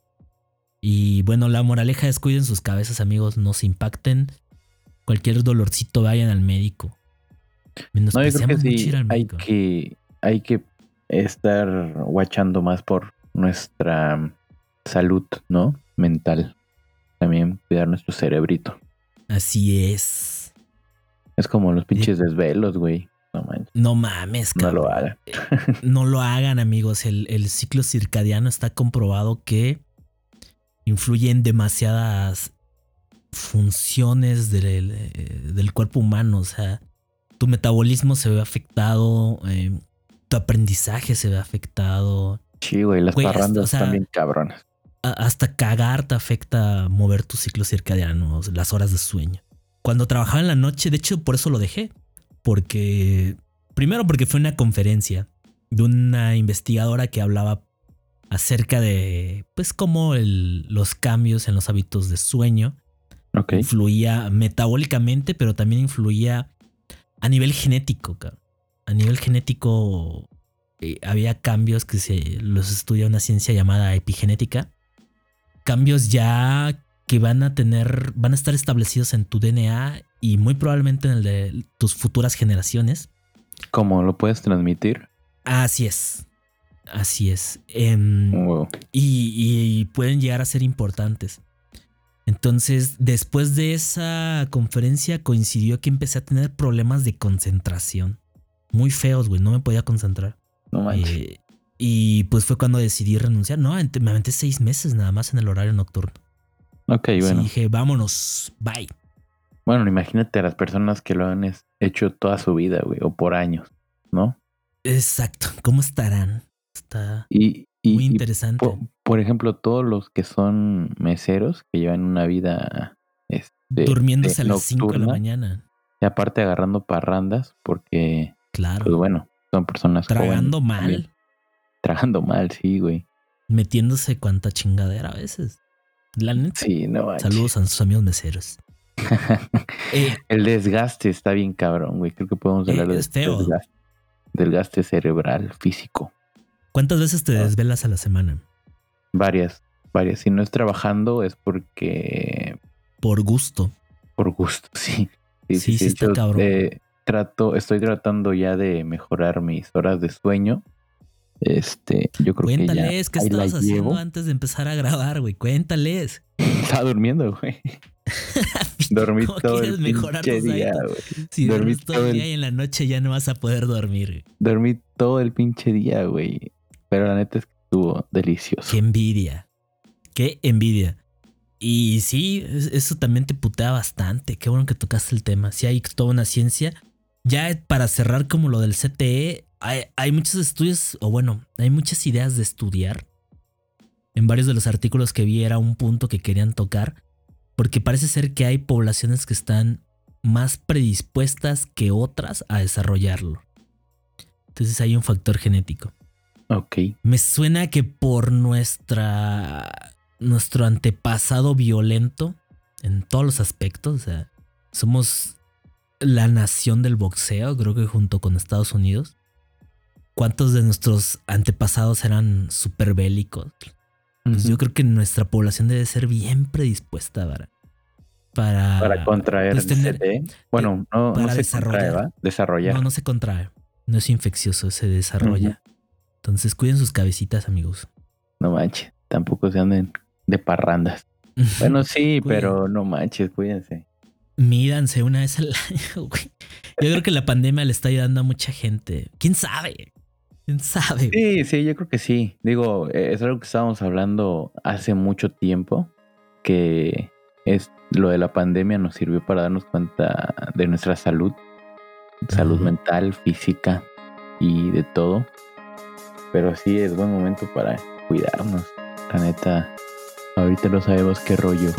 Y bueno, la moraleja es cuiden sus cabezas, amigos, no se impacten. Cualquier dolorcito vayan al médico. no, yo creo que sí, hay que, hay que estar guachando más por nuestra salud, ¿no? Mental. También cuidar nuestro cerebrito. Así es. Es como los pinches desvelos, güey. No, mames, No lo hagan. Eh, no lo hagan, amigos. El, ciclo circadiano está comprobado que influye en demasiadas funciones del, eh, del cuerpo humano. O sea, tu metabolismo se ve afectado, eh, tu aprendizaje se ve afectado. Sí, güey, las parrandas bien cabronas. Hasta cagar te afecta mover tu ciclo circadiano, las horas de sueño. Cuando trabajaba en la noche, de hecho, por eso lo dejé porque, primero porque fue una conferencia de una investigadora que hablaba acerca de, pues, cómo los cambios en los hábitos de sueño influía metabólicamente, pero también influía a nivel genético. A nivel genético eh, había cambios que se los estudia una ciencia llamada epigenética. Cambios ya que van a tener, van a estar establecidos en tu DNA y muy probablemente en el de tus futuras generaciones. ¿Cómo lo puedes transmitir? Así es. Así es. Em, y, pueden llegar a ser importantes. Entonces, después de esa conferencia coincidió que empecé a tener problemas de concentración. Muy feos, güey. No me podía concentrar. No manches. Eh, y pues fue cuando decidí renunciar. No, me aventé seis meses nada más en el horario nocturno. Ok, bueno. Y dije, vámonos, bye. Bueno, imagínate a las personas que lo han hecho toda su vida, güey, o por años, ¿no? Exacto. ¿Cómo estarán? Está muy interesante. por, ejemplo, todos los que son meseros que llevan una vida este, durmiéndose a las 5 de la mañana. Y aparte agarrando parrandas, porque, claro. pues bueno, son personas Tragando mal. Tragando mal, sí, güey. Metiéndose cuanta chingadera a veces. La neta. Sí, no Saludos a sus amigos meseros. Eh, *laughs* el desgaste está bien cabrón, güey. Creo que podemos hablar de Desgaste, desgaste cerebral, físico. ¿Cuántas veces te ah. desvelas a la semana? Varias, varias. Si no es trabajando es porque... Por gusto. Por gusto, *laughs* sí. Sí, sí, está cabrón. Eh, trato, estoy tratando ya de mejorar mis horas de sueño. Este, yo creo que ya. ¿qué estabas haciendo antes de empezar a grabar, güey? Cuéntales. *laughs* Estaba durmiendo, güey. *laughs* Dormí todo el pinche día, güey. Si Dormí todo el día y en la noche ya no vas a poder dormir. Dormí todo el pinche día, güey. Pero la neta es que estuvo delicioso. Qué envidia. Qué envidia. Y sí, eso también te putea bastante. Qué bueno que tocaste el tema. Si hay toda una ciencia. Ya para cerrar como lo del CTE, hay, hay muchos estudios, o bueno, hay muchas ideas de estudiar. En varios de los artículos que vi era un punto que querían tocar porque parece ser que hay poblaciones que están más predispuestas que otras a desarrollarlo. Entonces hay un factor genético. Ok. Me suena que por nuestra nuestro antepasado violento en todos los aspectos, o sea, somos la nación del boxeo, creo que junto con Estados Unidos. ¿Cuántos de nuestros antepasados eran súper bélicos? Yo creo que nuestra población debe ser bien predispuesta para, para, para contraer pues, Bueno, no, no se desarrollar. Desarrollar. No, no se contrae. No es infeccioso, se desarrolla. Entonces cuiden sus cabecitas, amigos. No manches, tampoco se anden de parrandas. Bueno, *laughs* sí, pero no manches, cuídense. Mídanse una vez al *laughs* año, güey. Yo creo que la pandemia le está ayudando a mucha gente. ¿Quién sabe? ¿Quién sabe? Sí, sí, yo creo que sí. Digo, es algo que estábamos hablando hace mucho tiempo, que es lo de la pandemia nos sirvió para darnos cuenta de nuestra salud, salud mental, física y de todo. Pero sí es buen momento para cuidarnos. La neta, ahorita no sabemos qué rollo.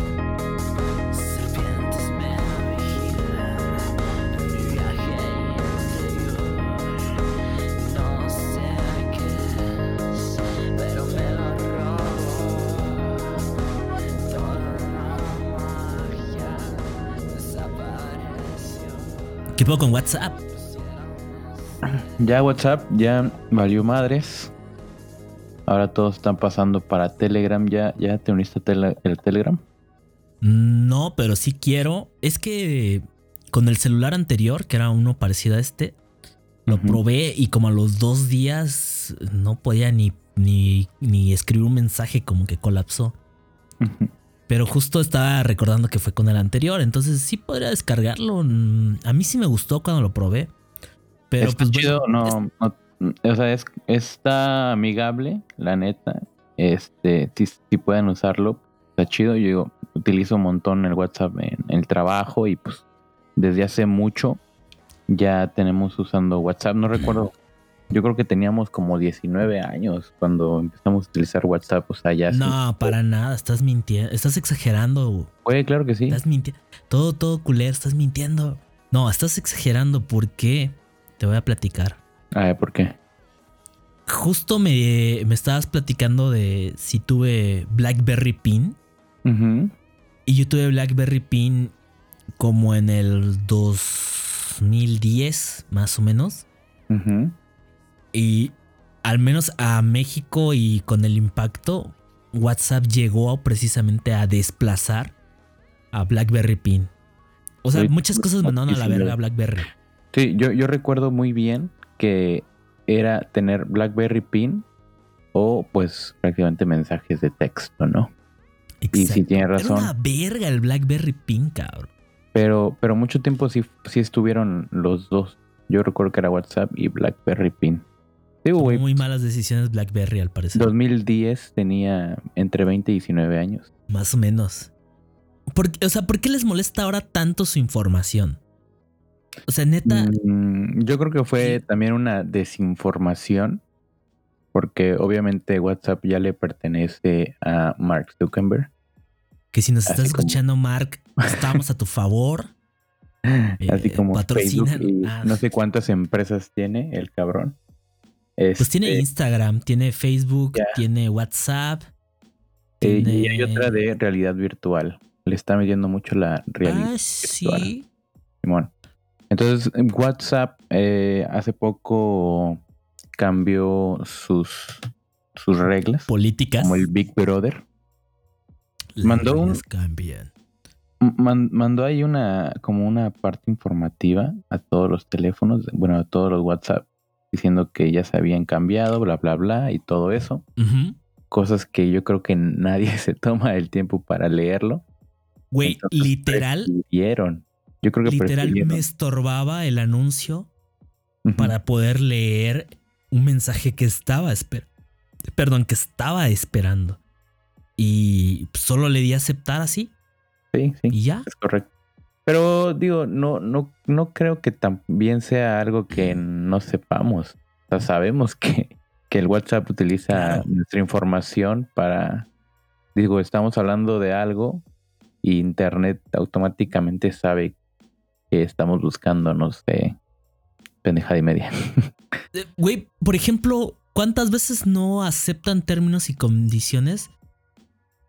¿Qué puedo con WhatsApp? Ya WhatsApp ya valió madres. Ahora todos están pasando para Telegram. ¿Ya, ya te uniste el Telegram? No, pero sí quiero. Es que con el celular anterior, que era uno parecido a este, lo probé y como a los dos días no podía ni, ni, ni escribir un mensaje, como que colapsó. Pero justo estaba recordando que fue con el anterior, entonces sí podría descargarlo. A mí sí me gustó cuando lo probé. Pero pues chido, no, o sea, es, está amigable, la neta. Este, si, pueden usarlo, está chido. Yo digo, utilizo un montón el WhatsApp en, el trabajo y pues desde hace mucho ya tenemos usando WhatsApp. No recuerdo yo creo que teníamos como 19 años cuando empezamos a utilizar WhatsApp. O sea, ya. No, para nada. Estás mintiendo. Estás exagerando. Oye, claro que sí. Estás mintiendo. Todo, todo culero. Estás mintiendo. No, estás exagerando. ¿Por qué? Te voy a platicar. A ver, ¿por qué? Justo me, me estabas platicando de si tuve Blackberry Pin. Y yo tuve Blackberry Pin como en el 2010, más o menos. Y al menos a México y con el impacto, WhatsApp llegó precisamente a desplazar a BlackBerry Pin. O sea, muchas cosas mandaron a la verga a BlackBerry. Sí, yo, yo recuerdo muy bien que era tener BlackBerry Pin o pues prácticamente mensajes de texto, ¿no? Exacto. Y si tiene razón. Era una verga el BlackBerry Pin, cabrón. Pero, pero mucho tiempo sí, sí estuvieron los dos. Yo recuerdo que era WhatsApp y BlackBerry Pin muy malas decisiones BlackBerry al parecer. 2010 tenía entre 20 y 19 años. Más o menos. o sea, ¿por qué les molesta ahora tanto su información? O sea, neta. Mm, yo creo que fue también una desinformación. Porque obviamente WhatsApp ya le pertenece a Mark Zuckerberg. Que si nos estás escuchando, Mark, estamos a tu favor. *laughs* Así como Facebook ah. no sé cuántas empresas tiene el cabrón pues tiene este, Instagram, tiene Facebook, tiene WhatsApp. Y hay otra de realidad virtual. Le está midiendo mucho la realidad ah, Sí. Simón. Entonces, WhatsApp eh, hace poco cambió sus, sus reglas. Políticas. Como el Big Brother. mandó un. Cambian. mandó ahí una como una parte informativa a todos los teléfonos, bueno, a todos los WhatsApp diciendo que ya se habían cambiado, bla, bla, bla, y todo eso. Cosas que yo creo que nadie *laughs* se toma el tiempo para leerlo. Güey, literal. Yo creo que literal me estorbaba el anuncio para poder leer un mensaje que estaba esperando. Perdón, que estaba esperando. Y solo le di a aceptar así. Sí, sí. Y ya. Es correcto. Pero digo, no, no, no creo que también sea algo que no sepamos. O sea, sabemos que, que el WhatsApp utiliza nuestra información para, digo, estamos hablando de algo y Internet automáticamente sabe que estamos buscando, no sé, pendejada y media. *laughs* Eh, güey, por ejemplo, ¿cuántas veces no aceptan términos y condiciones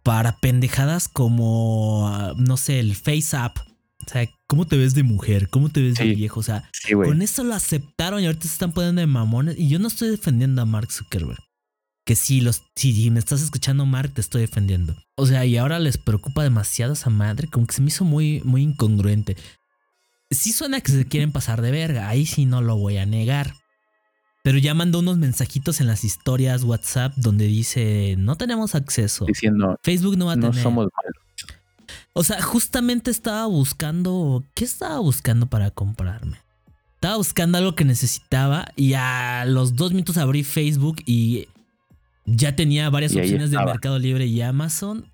para pendejadas como, ah, no sé, el FaceApp? O sea, ¿cómo te ves de mujer? ¿Cómo te ves de viejo? O sea, con eso lo aceptaron y ahorita se están poniendo de mamones. Y yo no estoy defendiendo a Mark Zuckerberg. Que si, los, si me estás escuchando, Mark, te estoy defendiendo. O sea, y ahora les preocupa demasiado esa madre. Como que se me hizo muy, muy incongruente. Sí suena que se quieren pasar de verga. Ahí sí no lo voy a negar. Pero ya mandó unos mensajitos en las historias WhatsApp donde dice no tenemos acceso. Diciendo Facebook no va a tener. No somos malos. O sea, justamente estaba buscando. ¿Qué estaba buscando para comprarme? Estaba buscando algo que necesitaba y a los dos minutos abrí Facebook y ya tenía varias opciones de Mercado Libre y Amazon.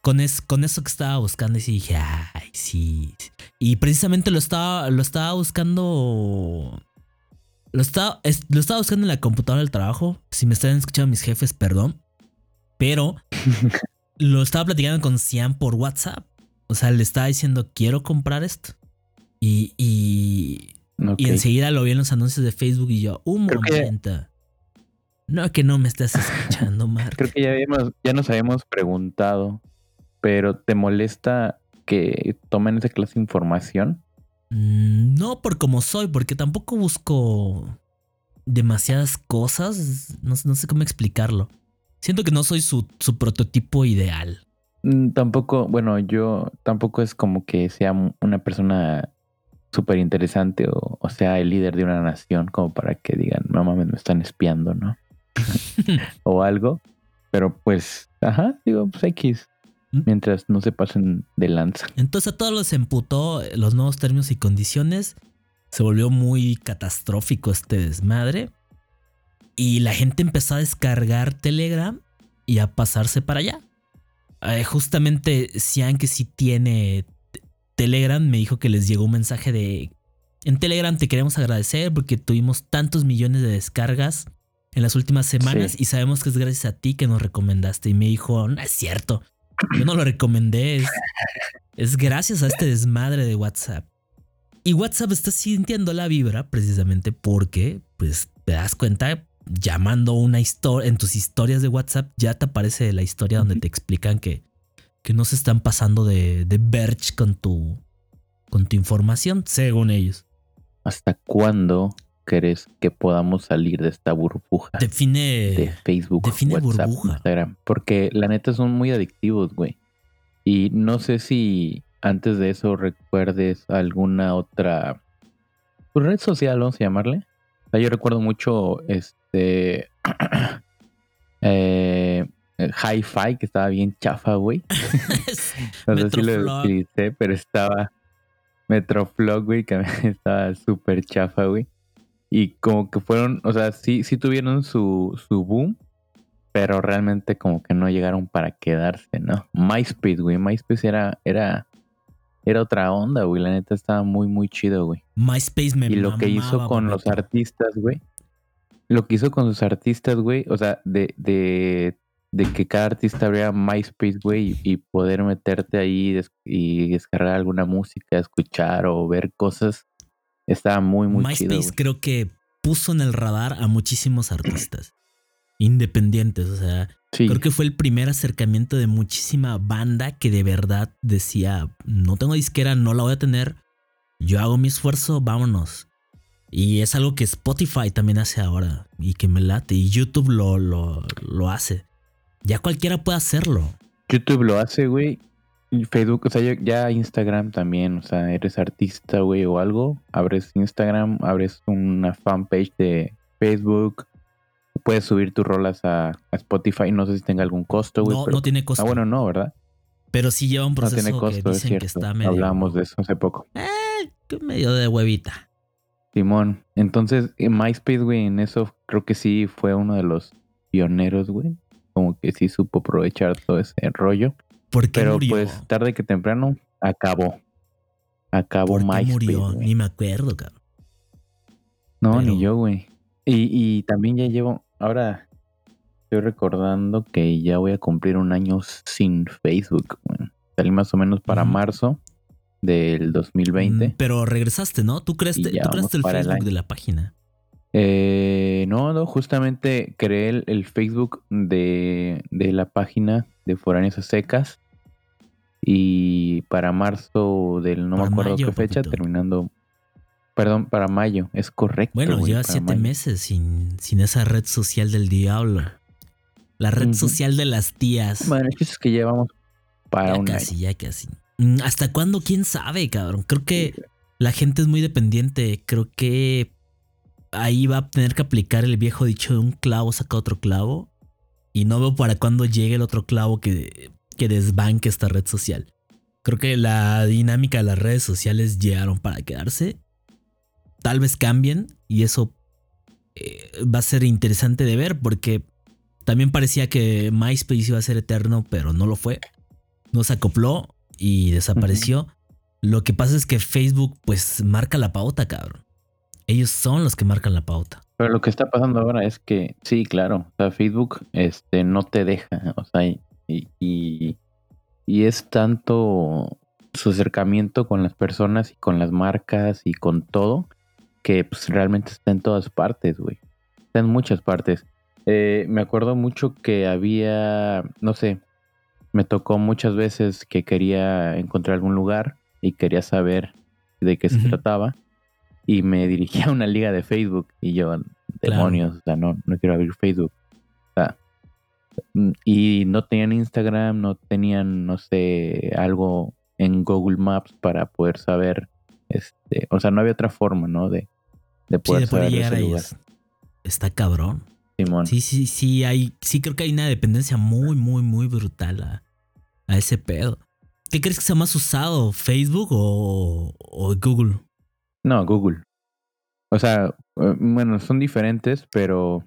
Con, con eso que estaba buscando y dije, ay, sí. Y precisamente lo estaba, lo estaba buscando. Lo estaba, lo estaba buscando en la computadora del trabajo. Si me están escuchando mis jefes, perdón. Pero *laughs* lo estaba platicando con Cian por WhatsApp. O sea, le estaba diciendo, quiero comprar esto. Y, y, y enseguida lo vi en los anuncios de Facebook y yo, un momento. No, que no me estás *laughs* escuchando, Mark. Creo que ya, ya nos habíamos preguntado, pero ¿te molesta que tomen esa clase de información? Mm, no por como soy, porque tampoco busco demasiadas cosas. No, sé cómo explicarlo. Siento que no soy su, su prototipo ideal. Mm, tampoco, bueno, yo tampoco es como que sea una persona súper interesante o, o, sea el líder de una nación como para que digan, no mames, me están espiando, ¿no? *laughs* o algo. Pero pues, ajá, digo, pues X. ¿Mm? Mientras no se pasen de lanza. Entonces a todos los emputó los nuevos términos y condiciones. Se volvió muy catastrófico este desmadre. Y la gente empezó a descargar Telegram y a pasarse para allá. Eh, justamente Sian, que sí tiene Telegram, me dijo que les llegó un mensaje de... En Telegram te queremos agradecer porque tuvimos tantos millones de descargas en las últimas semanas y sabemos que es gracias a ti que nos recomendaste. Y me dijo, no es cierto, yo no lo recomendé, es, gracias a este desmadre de WhatsApp. Y WhatsApp está sintiendo la vibra precisamente porque, pues, te das cuenta, llamando una historia, en tus historias de WhatsApp ya te aparece la historia donde te explican que, que no se están pasando de, de Birch con tu, con tu información, según ellos. ¿Hasta cuándo crees que podamos salir de esta burbuja? Define. De Facebook, define burbuja. Instagram. Porque la neta son muy adictivos, güey. Y no sé si antes de eso recuerdes alguna otra pues, red social, vamos a llamarle. yo recuerdo mucho este. *clears throat* eh, Hi-Fi, que estaba bien chafa, güey. *laughs* no sé si lo utilicé, pero estaba Metroflog, güey, que *laughs* estaba súper chafa, güey. Y como que fueron, o sea, sí, sí tuvieron su, su boom, pero realmente como que no llegaron para quedarse, ¿no? MySpace, güey. MySpace era, era, era otra onda, güey. La neta estaba muy, muy chido, güey. MySpace me Y lo que hizo con los artistas, güey. Lo que hizo con sus artistas, güey. O sea, de, de, de que cada artista abriera MySpace, güey, y, poder meterte ahí y descargar alguna música, escuchar o ver cosas Estaba muy, muy MySpace creo que puso en el radar a muchísimos artistas *clears throat* independientes. O sea, creo que fue el primer acercamiento de muchísima banda que de verdad decía: No tengo disquera, no la voy a tener. Yo hago mi esfuerzo, vámonos. Y es algo que Spotify también hace ahora y que me late. Y YouTube lo, lo, lo hace. Ya cualquiera puede hacerlo. YouTube lo hace, güey. Facebook, o sea, ya Instagram también, o sea, eres artista, güey, o algo, abres Instagram, abres una fanpage de Facebook, puedes subir tus rolas a, Spotify, no sé si tenga algún costo, güey. No, no tiene costo. Ah, bueno, no, ¿verdad? Pero sí lleva un proceso no tiene costo, que dicen que está medio... Hablamos de eso hace poco. Eh, medio de huevita. Simón, entonces MySpace, güey, en eso creo que sí fue uno de los pioneros, güey. Como que sí supo aprovechar todo ese rollo. Pero pues tarde que temprano acabó. Acabó ¿Por qué murió? Ni me acuerdo, cabrón. No, ni yo, güey. Y, y también ya llevo, ahora estoy recordando que ya voy a cumplir un año sin Facebook, güey. Salí más o menos para marzo del 2020. Mm, pero regresaste, ¿no? Tú creaste, ¿tú creaste el Facebook de la página. Eh, no, no, justamente creé el, Facebook de, de, la página de Foráneos a Secas. Y para marzo del no me acuerdo qué fecha, terminando. Perdón, para mayo, es correcto. Bueno, lleva siete meses sin, sin esa red social del diablo. La red social de las tías. Bueno, es que llevamos para ya un casi, ya casi. Mm, ¿Hasta cuándo? ¿Quién sabe, cabrón? Creo que la gente es muy dependiente. Creo que ahí va a tener que aplicar el viejo dicho de un clavo saca otro clavo. Y no veo para cuándo llegue el otro clavo que, que desbanque esta red social. Creo que la dinámica de las redes sociales llegaron para quedarse. Tal vez cambien y eso eh, va a ser interesante de ver porque también parecía que MySpace iba a ser eterno, pero no lo fue. No se acopló y desapareció. Lo que pasa es que Facebook pues marca la pauta, cabrón. Ellos son los que marcan la pauta. Pero lo que está pasando ahora es que, sí, claro, o sea, Facebook este, no te deja, o sea, y, y, y es tanto su acercamiento con las personas y con las marcas y con todo, que pues realmente está en todas partes, güey. Está en muchas partes. Eh, me acuerdo mucho que había, no sé, me tocó muchas veces que quería encontrar algún lugar y quería saber de qué se trataba y me *laughs* dirigí a una liga de Facebook y yo, demonios, o sea, no, no quiero abrir Facebook. O sea, mm, y no tenían Instagram, no tenían, no sé, algo en Google Maps para poder saber, este, o sea, no había otra forma, ¿no? De, de poder, saber llegar ese lugar. Está cabrón. Simón. Sí, sí, sí, hay, sí creo que hay una dependencia muy, muy, muy brutal a, a ese pedo. ¿Qué crees que sea más usado, Facebook o, o Google? No, Google. O sea, eh, bueno, son diferentes, pero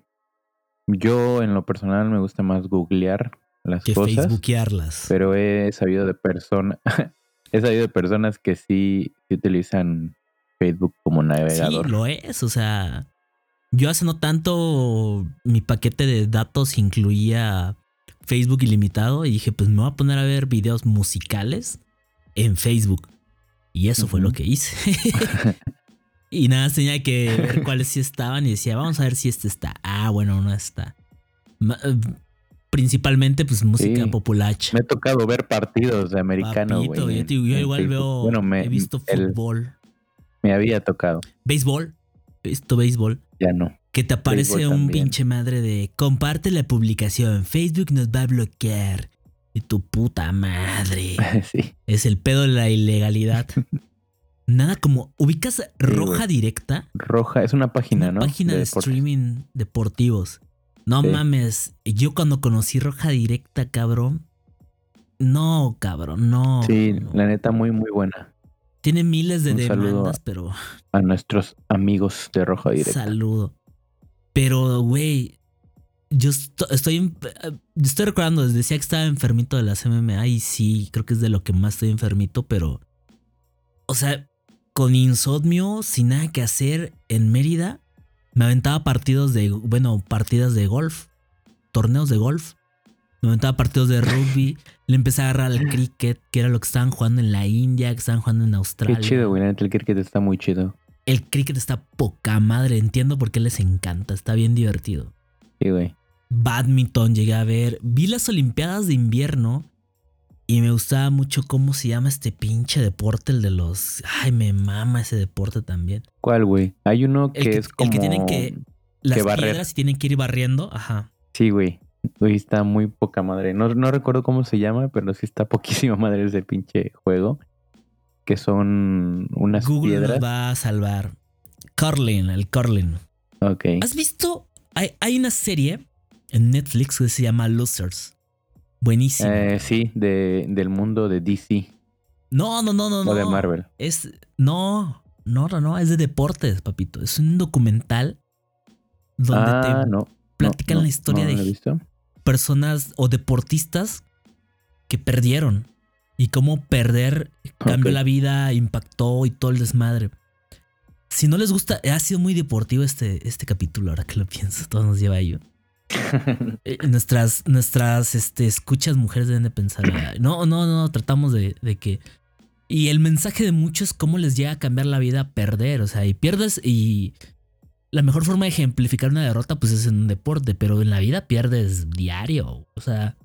yo en lo personal me gusta más googlear las que cosas. Facebookearlas. Pero he sabido de personas, *laughs* he sabido de personas que sí, utilizan Facebook como navegador. Sí, lo es. O sea, yo hace no tanto mi paquete de datos incluía Facebook ilimitado y dije, pues me voy a poner a ver videos musicales en Facebook. Y eso fue lo que hice. *laughs* y nada, tenía que ver *laughs* cuáles sí estaban y decía, vamos a ver si este está. Ah, bueno, no está. Eh, principalmente, pues música popular. Me ha tocado ver partidos de americano. Yo, igual veo, bueno, me, he visto fútbol. me había tocado. ¿Béisbol? ¿He visto béisbol? Ya no. Que te aparece un pinche madre de comparte la publicación, Facebook nos va a bloquear. Y tu puta madre. *laughs* sí. Es el pedo de la ilegalidad. *laughs* Nada como, ¿ubicas Roja Directa? Roja, es una página, una Página de, streaming deportivos. No mames, yo cuando conocí Roja Directa, cabrón. No, cabrón, no. Sí, la neta, muy, muy buena. Tiene miles de demandas, pero. A nuestros amigos de Roja Directa. Saludo. Pero, güey, yo estoy, estoy recordando, les decía que estaba enfermito de las MMA y sí, creo que es de lo que más estoy enfermito, pero, o sea, con insomnio, sin nada que hacer en Mérida, me aventaba partidos de, bueno, partidas de golf, torneos de golf, me aventaba partidos de rugby, le empecé a agarrar al cricket, que era lo que estaban jugando en la India, que estaban jugando en Australia. Qué chido, güey, el cricket está muy chido. El cricket está poca madre, entiendo por qué les encanta, está bien divertido. Sí, güey badminton llegué a ver. Vi las Olimpiadas de invierno y me gustaba mucho cómo se llama este pinche deporte, el de los... Ay, me mama ese deporte también. ¿Cuál, güey? Hay uno que, es como... El que tienen que... Las piedras y tienen que ir barriendo. Ajá. Sí, güey. Güey, está muy poca madre. No, no recuerdo cómo se llama, pero sí está *laughs* poquísima madre ese pinche juego. Que son unas Google piedras. Nos va a salvar. Curling, el curling. Ok. ¿Has visto? Hay, hay una serie en Netflix que se llama Losers. Buenísimo. Eh, sí, de, del mundo de DC. No, no, no, no. O de Marvel. Es. No, no, no, no. Es de deportes, papito. Es un documental donde ah, te no, platican la historia de personas o deportistas que perdieron y cómo perder cambió la vida, impactó y todo el desmadre. Si no les gusta, ha sido muy deportivo este, este capítulo, ahora que lo pienso, todo nos lleva a ello. *laughs* Eh, nuestras, nuestras este, escuchas mujeres deben de pensar, no, no, no, tratamos de, que... Y el mensaje de muchos es cómo les llega a cambiar la vida a perder, o sea, y pierdes y la mejor forma de ejemplificar una derrota pues es en un deporte, pero en la vida pierdes diario, o sea,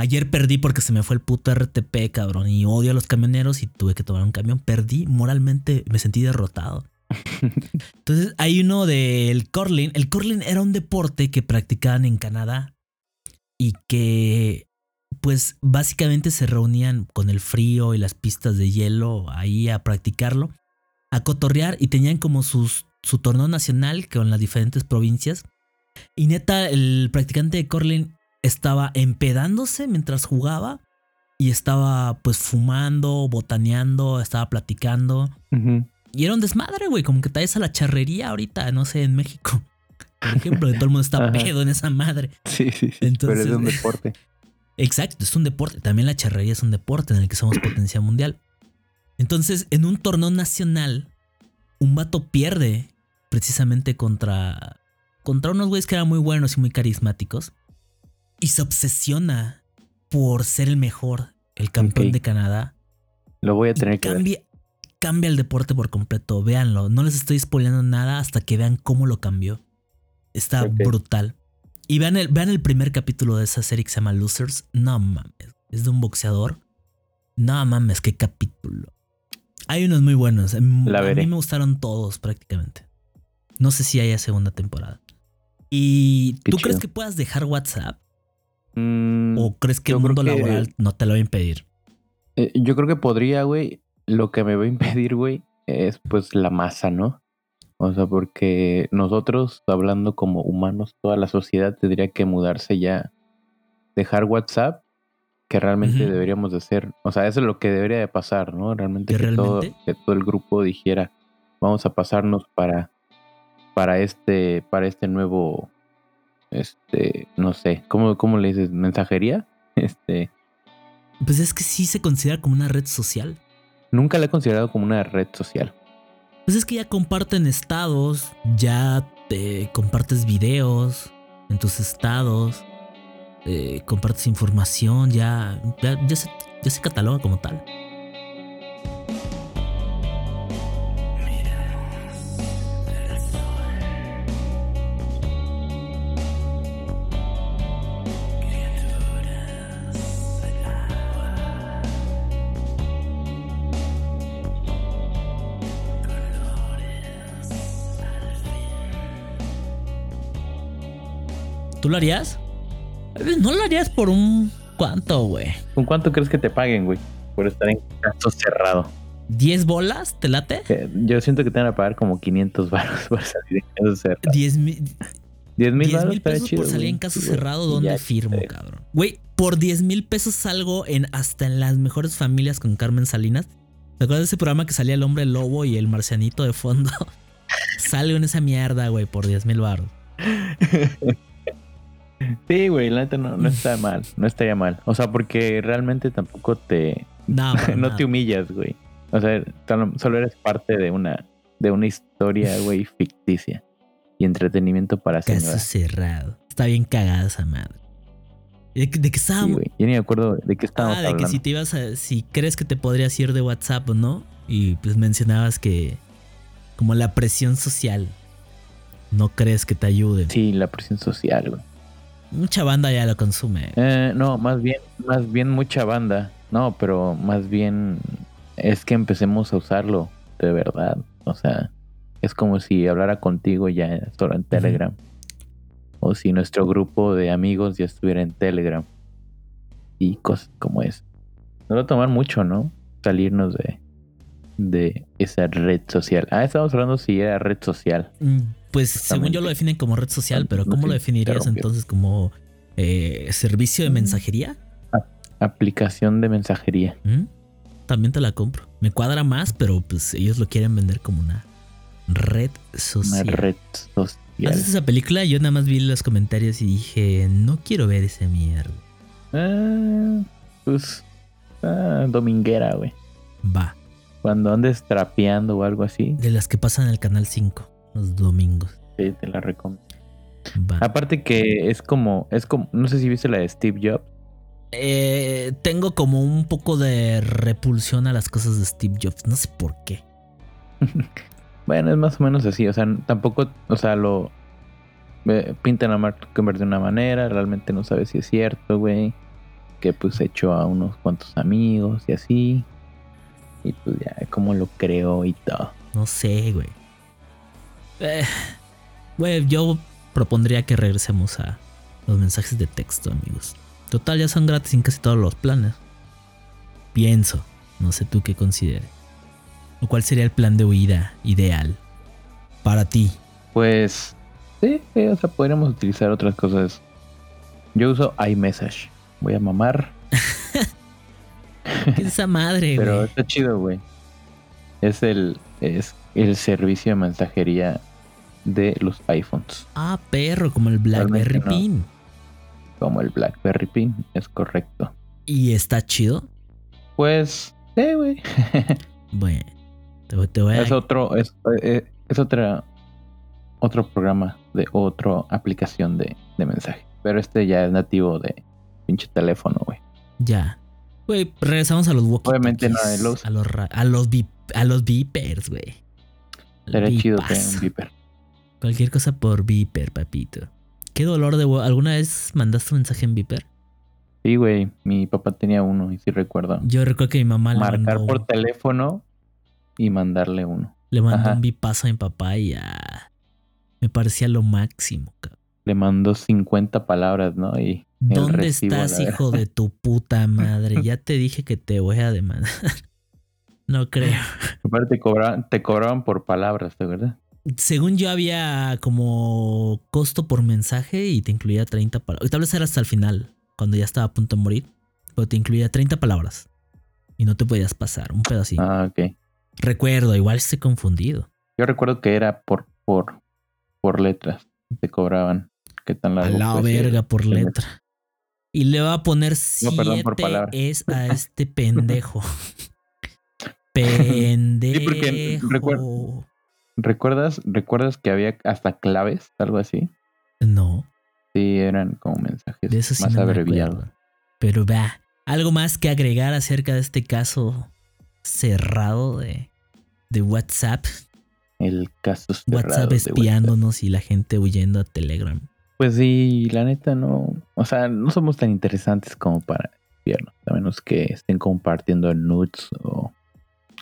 ayer perdí porque se me fue el puto RTP, cabrón, y odio a los camioneros y tuve que tomar un camión, perdí moralmente, me sentí derrotado. *laughs* Entonces hay uno del curling. El curling era un deporte que practicaban en Canadá y que pues básicamente se reunían con el frío y las pistas de hielo ahí a practicarlo, a cotorrear y tenían como sus, su torneo nacional con las diferentes provincias. Y neta, el practicante de curling estaba empedándose mientras jugaba y estaba pues fumando, botaneando, estaba platicando. Y era un desmadre, güey, como que te a la charrería ahorita, no sé, en México. Por ejemplo, de todo el mundo está *laughs* pedo en esa madre. Sí, sí, sí. Entonces, pero es un deporte. *laughs* Exacto, es un deporte. También la charrería es un deporte en el que somos potencia mundial. Entonces, en un torneo nacional, un vato pierde precisamente contra, contra unos güeyes que eran muy buenos y muy carismáticos. Y se obsesiona por ser el mejor, el campeón de Canadá. Lo voy a Y tener que ver. cambia, cambia el deporte por completo. Véanlo. No les estoy spoileando nada hasta que vean cómo lo cambió. Está brutal. Y vean el, vean el primer capítulo de esa serie que se llama Losers. No mames. Es de un boxeador. No mames, qué capítulo. Hay unos muy buenos. Em, La A veré. mí me gustaron todos prácticamente. No sé si haya segunda temporada. ¿Y Qué tú crees que puedas dejar WhatsApp? Mm, ¿O crees que el mundo que- laboral no te lo va a impedir? eh, yo creo que podría, güey. Lo que me va a impedir, güey, es pues la masa, ¿no? O sea, porque nosotros, hablando como humanos, toda la sociedad tendría que mudarse ya, dejar WhatsApp, que realmente deberíamos de hacer. O sea, eso es lo que debería de pasar, ¿no? Realmente ¿Que todo, que todo el grupo dijera, vamos a pasarnos para, para este, para este nuevo, este, no sé, ¿cómo, cómo le dices? ¿Mensajería? *laughs* Este, Pues es que sí se considera como una red social. nunca la he considerado como una red social. Pues es que ya comparten estados, ya te compartes videos en tus estados, eh, compartes información, ya, ya, ya se, ya se cataloga como tal. ¿Tú lo harías? No lo harías por un cuánto, güey. ¿Con cuánto crees que te paguen, güey? Por estar en caso cerrado. ¿10 bolas? ¿Te late? Eh, Yo siento que te van a pagar como 500 baros por salir en caso cerrado. 10 mil 10 mil 10 baros mil estaría pesos chido, por salir en caso güey. cerrado, ¿dónde ya, firmo, eh, cabrón? Güey, por 10 mil pesos salgo en hasta en las mejores familias con Carmen Salinas. ¿Te acuerdas de ese programa que salía el hombre lobo y el marcianito de fondo? *laughs* Salgo en esa mierda, güey, por 10 mil baros. *laughs* Sí, güey, la neta no, no está *laughs* mal. No estaría mal. O sea, porque realmente tampoco te. No, *laughs* no nada. te humillas, güey. O sea, solo eres parte de una, de una historia, *laughs* güey, ficticia. Y entretenimiento para Caso señoras. cerrado. Está bien cagada esa madre. ¿De, de qué estábamos? Yo ni me acuerdo de qué estábamos ah, de que si te ibas a. Si crees que te podrías ir de WhatsApp o no. Y pues mencionabas que. Como la presión social. No crees que te ayude. Sí, la presión social, güey. Mucha banda ya lo consume. Eh, no, más bien, más bien mucha banda. No, pero más bien es que empecemos a usarlo de verdad. O sea, es como si hablara contigo ya solo en Telegram. O si nuestro grupo de amigos ya estuviera en Telegram. Y cosas como eso. No lo tomar mucho, ¿no? Salirnos de, de esa red social. Ah, estábamos hablando si era red social. Mm, Pues según yo lo definen como red social, pero ¿cómo lo definirías entonces? ¿Como eh, servicio de Mm. mensajería? Aplicación de mensajería. ¿Mm? También te la compro. Me cuadra más, pero pues ellos lo quieren vender como una red Una social. red social. ¿Haces esa película? Yo nada más vi los comentarios y dije, no quiero ver esa mierda. Ah, pues. ah, dominguera, güey. Va. Cuando andes trapeando o algo así, De las que pasan en el canal 5 los domingos. sí, te la recomiendo. Va. Aparte que es como, es como, no sé si viste la de Steve Jobs. Eh, tengo como un poco de repulsión a las cosas de Steve Jobs. No sé por qué. *laughs* Bueno, es más o menos así, o sea, tampoco, o sea, lo eh, pintan a Mark Zuckerberg de una manera, realmente no sabes si es cierto, güey. Que pues echó a unos cuantos amigos y así. Y pues ya, como lo creó y todo. No sé, güey. Eh, güey, yo propondría que regresemos a los mensajes de texto, amigos. Total, ya son gratis en casi todos los planes. Pienso. No sé tú qué consideres. ¿O cuál sería el plan de huida ideal para ti? Pues, sí, sí, o sea, podríamos utilizar otras cosas. Yo uso iMessage. Voy a mamar, *laughs* *laughs* ¿Qué es esa madre, pero güey? está chido, güey. Es el, es el servicio de mensajería de los iPhones. Ah, perro, como el BlackBerry no. Pin. Como el BlackBerry Pin, es correcto. ¿Y está chido? Pues, sí, güey. *laughs* Bueno, te, voy- te voy a... es otro, es, eh, es otra, otro programa de otra aplicación de, de mensaje. Pero este ya es nativo de pinche teléfono, güey. Ya. Güey, regresamos a los walkie Obviamente no de los. A los, a los, a los beepers, güey. Sería chido tener un beeper. Cualquier cosa por beeper, papito. Qué dolor de hue- ¿Alguna vez mandaste un mensaje en beeper? Sí, güey. Mi papá tenía uno y sí recuerdo. Yo recuerdo que mi mamá le Marcar mandó, por teléfono y mandarle uno. le mandó Ajá. un bipazo a mi papá y ah, me parecía lo máximo. cabrón. Le mandó 50 palabras, ¿no? Y ¿Dónde estás, la hijo de tu puta madre? *laughs* Ya te dije que te voy a demandar. *laughs* No creo. Aparte te cobraban, te cobraban por palabras, ¿de verdad? Según yo había como costo por mensaje y te incluía 30 palabras. Tal vez era hasta el final, cuando ya estaba a punto de morir. Pero te incluía 30 palabras. Y no te podías pasar, un pedacito. Ah, ok. Recuerdo, igual estoy confundido. Yo recuerdo que era por, por, por letras. Te cobraban. ¿Qué tan A largo? la puede ser verga por letra. Y le va a poner No, perdón, por 7 palabra. es *laughs* a este pendejo. *laughs* pendejo. recuer- ¿Recuerdas, ¿Recuerdas que había hasta claves? Algo así. No, Sí, eran como mensajes de eso sí más no abreviados. Pero va, algo más que agregar acerca de este caso cerrado de, de WhatsApp. El caso cerrado WhatsApp de WhatsApp. espiándonos y la gente huyendo a Telegram. Pues sí, la neta no. O sea, no somos tan interesantes como para espiarnos. A menos que estén compartiendo nudes o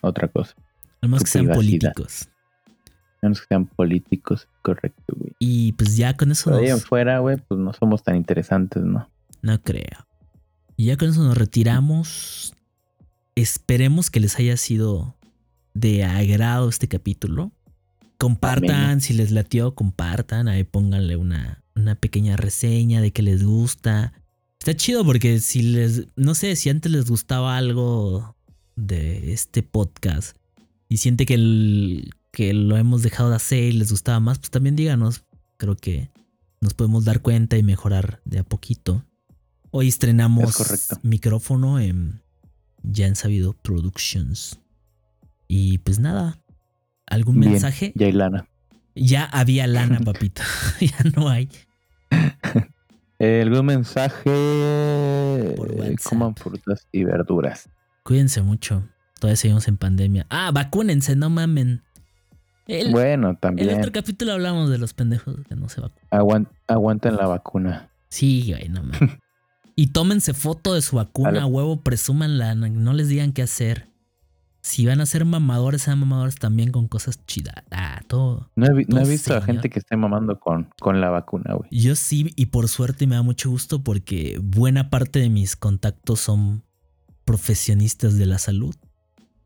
otra cosa. Al menos que sean privacidad. políticos. A menos que sean políticos, correcto, güey. Y pues ya con eso nos, fuera, güey, pues no somos tan interesantes, ¿no? No creo. Y ya con eso nos retiramos. Esperemos que les haya sido de agrado este capítulo. Compartan, si les latió, compartan. Ahí pónganle una, una pequeña reseña de que les gusta. Está chido porque si les, no sé, si antes les gustaba algo de este podcast y siente que, el- que lo hemos dejado de hacer y les gustaba más, pues también díganos. Creo que nos podemos dar cuenta y mejorar de a poquito. Hoy estrenamos Es micrófono en Ya en Sabido Productions. Y pues nada, ¿algún Bien. mensaje? Ya hay lana. Ya había lana, *laughs* papito. *laughs* ya no hay. *laughs* Eh, ¿Algún mensaje? Por Eh. Coman frutas y verduras. Cuídense mucho. Todavía seguimos en pandemia. Ah, vacúnense, no mamen. El, bueno, el también. otro capítulo hablamos de los pendejos que no se vacunan. Aguan- aguanten la vacuna. Sí, güey, no mames. *laughs* y tómense foto de su vacuna, huevo, presúmanla, no les digan qué hacer. Si van a ser mamadores, sean mamadores también con cosas chidas. Ah, todo. No he, no visto a gente que esté mamando con, con la vacuna, güey. Yo sí, y por suerte me da mucho gusto porque buena parte de mis contactos son profesionistas de la salud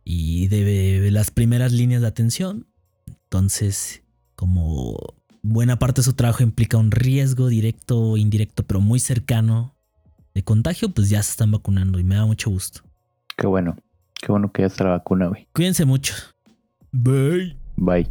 y de las primeras líneas de atención. Entonces, como buena parte de su trabajo implica un riesgo directo o indirecto, pero muy cercano de contagio, pues ya se están vacunando y me da mucho gusto. Qué bueno. Qué bueno que ya está la vacuna, güey. Cuídense mucho. Bye. Bye.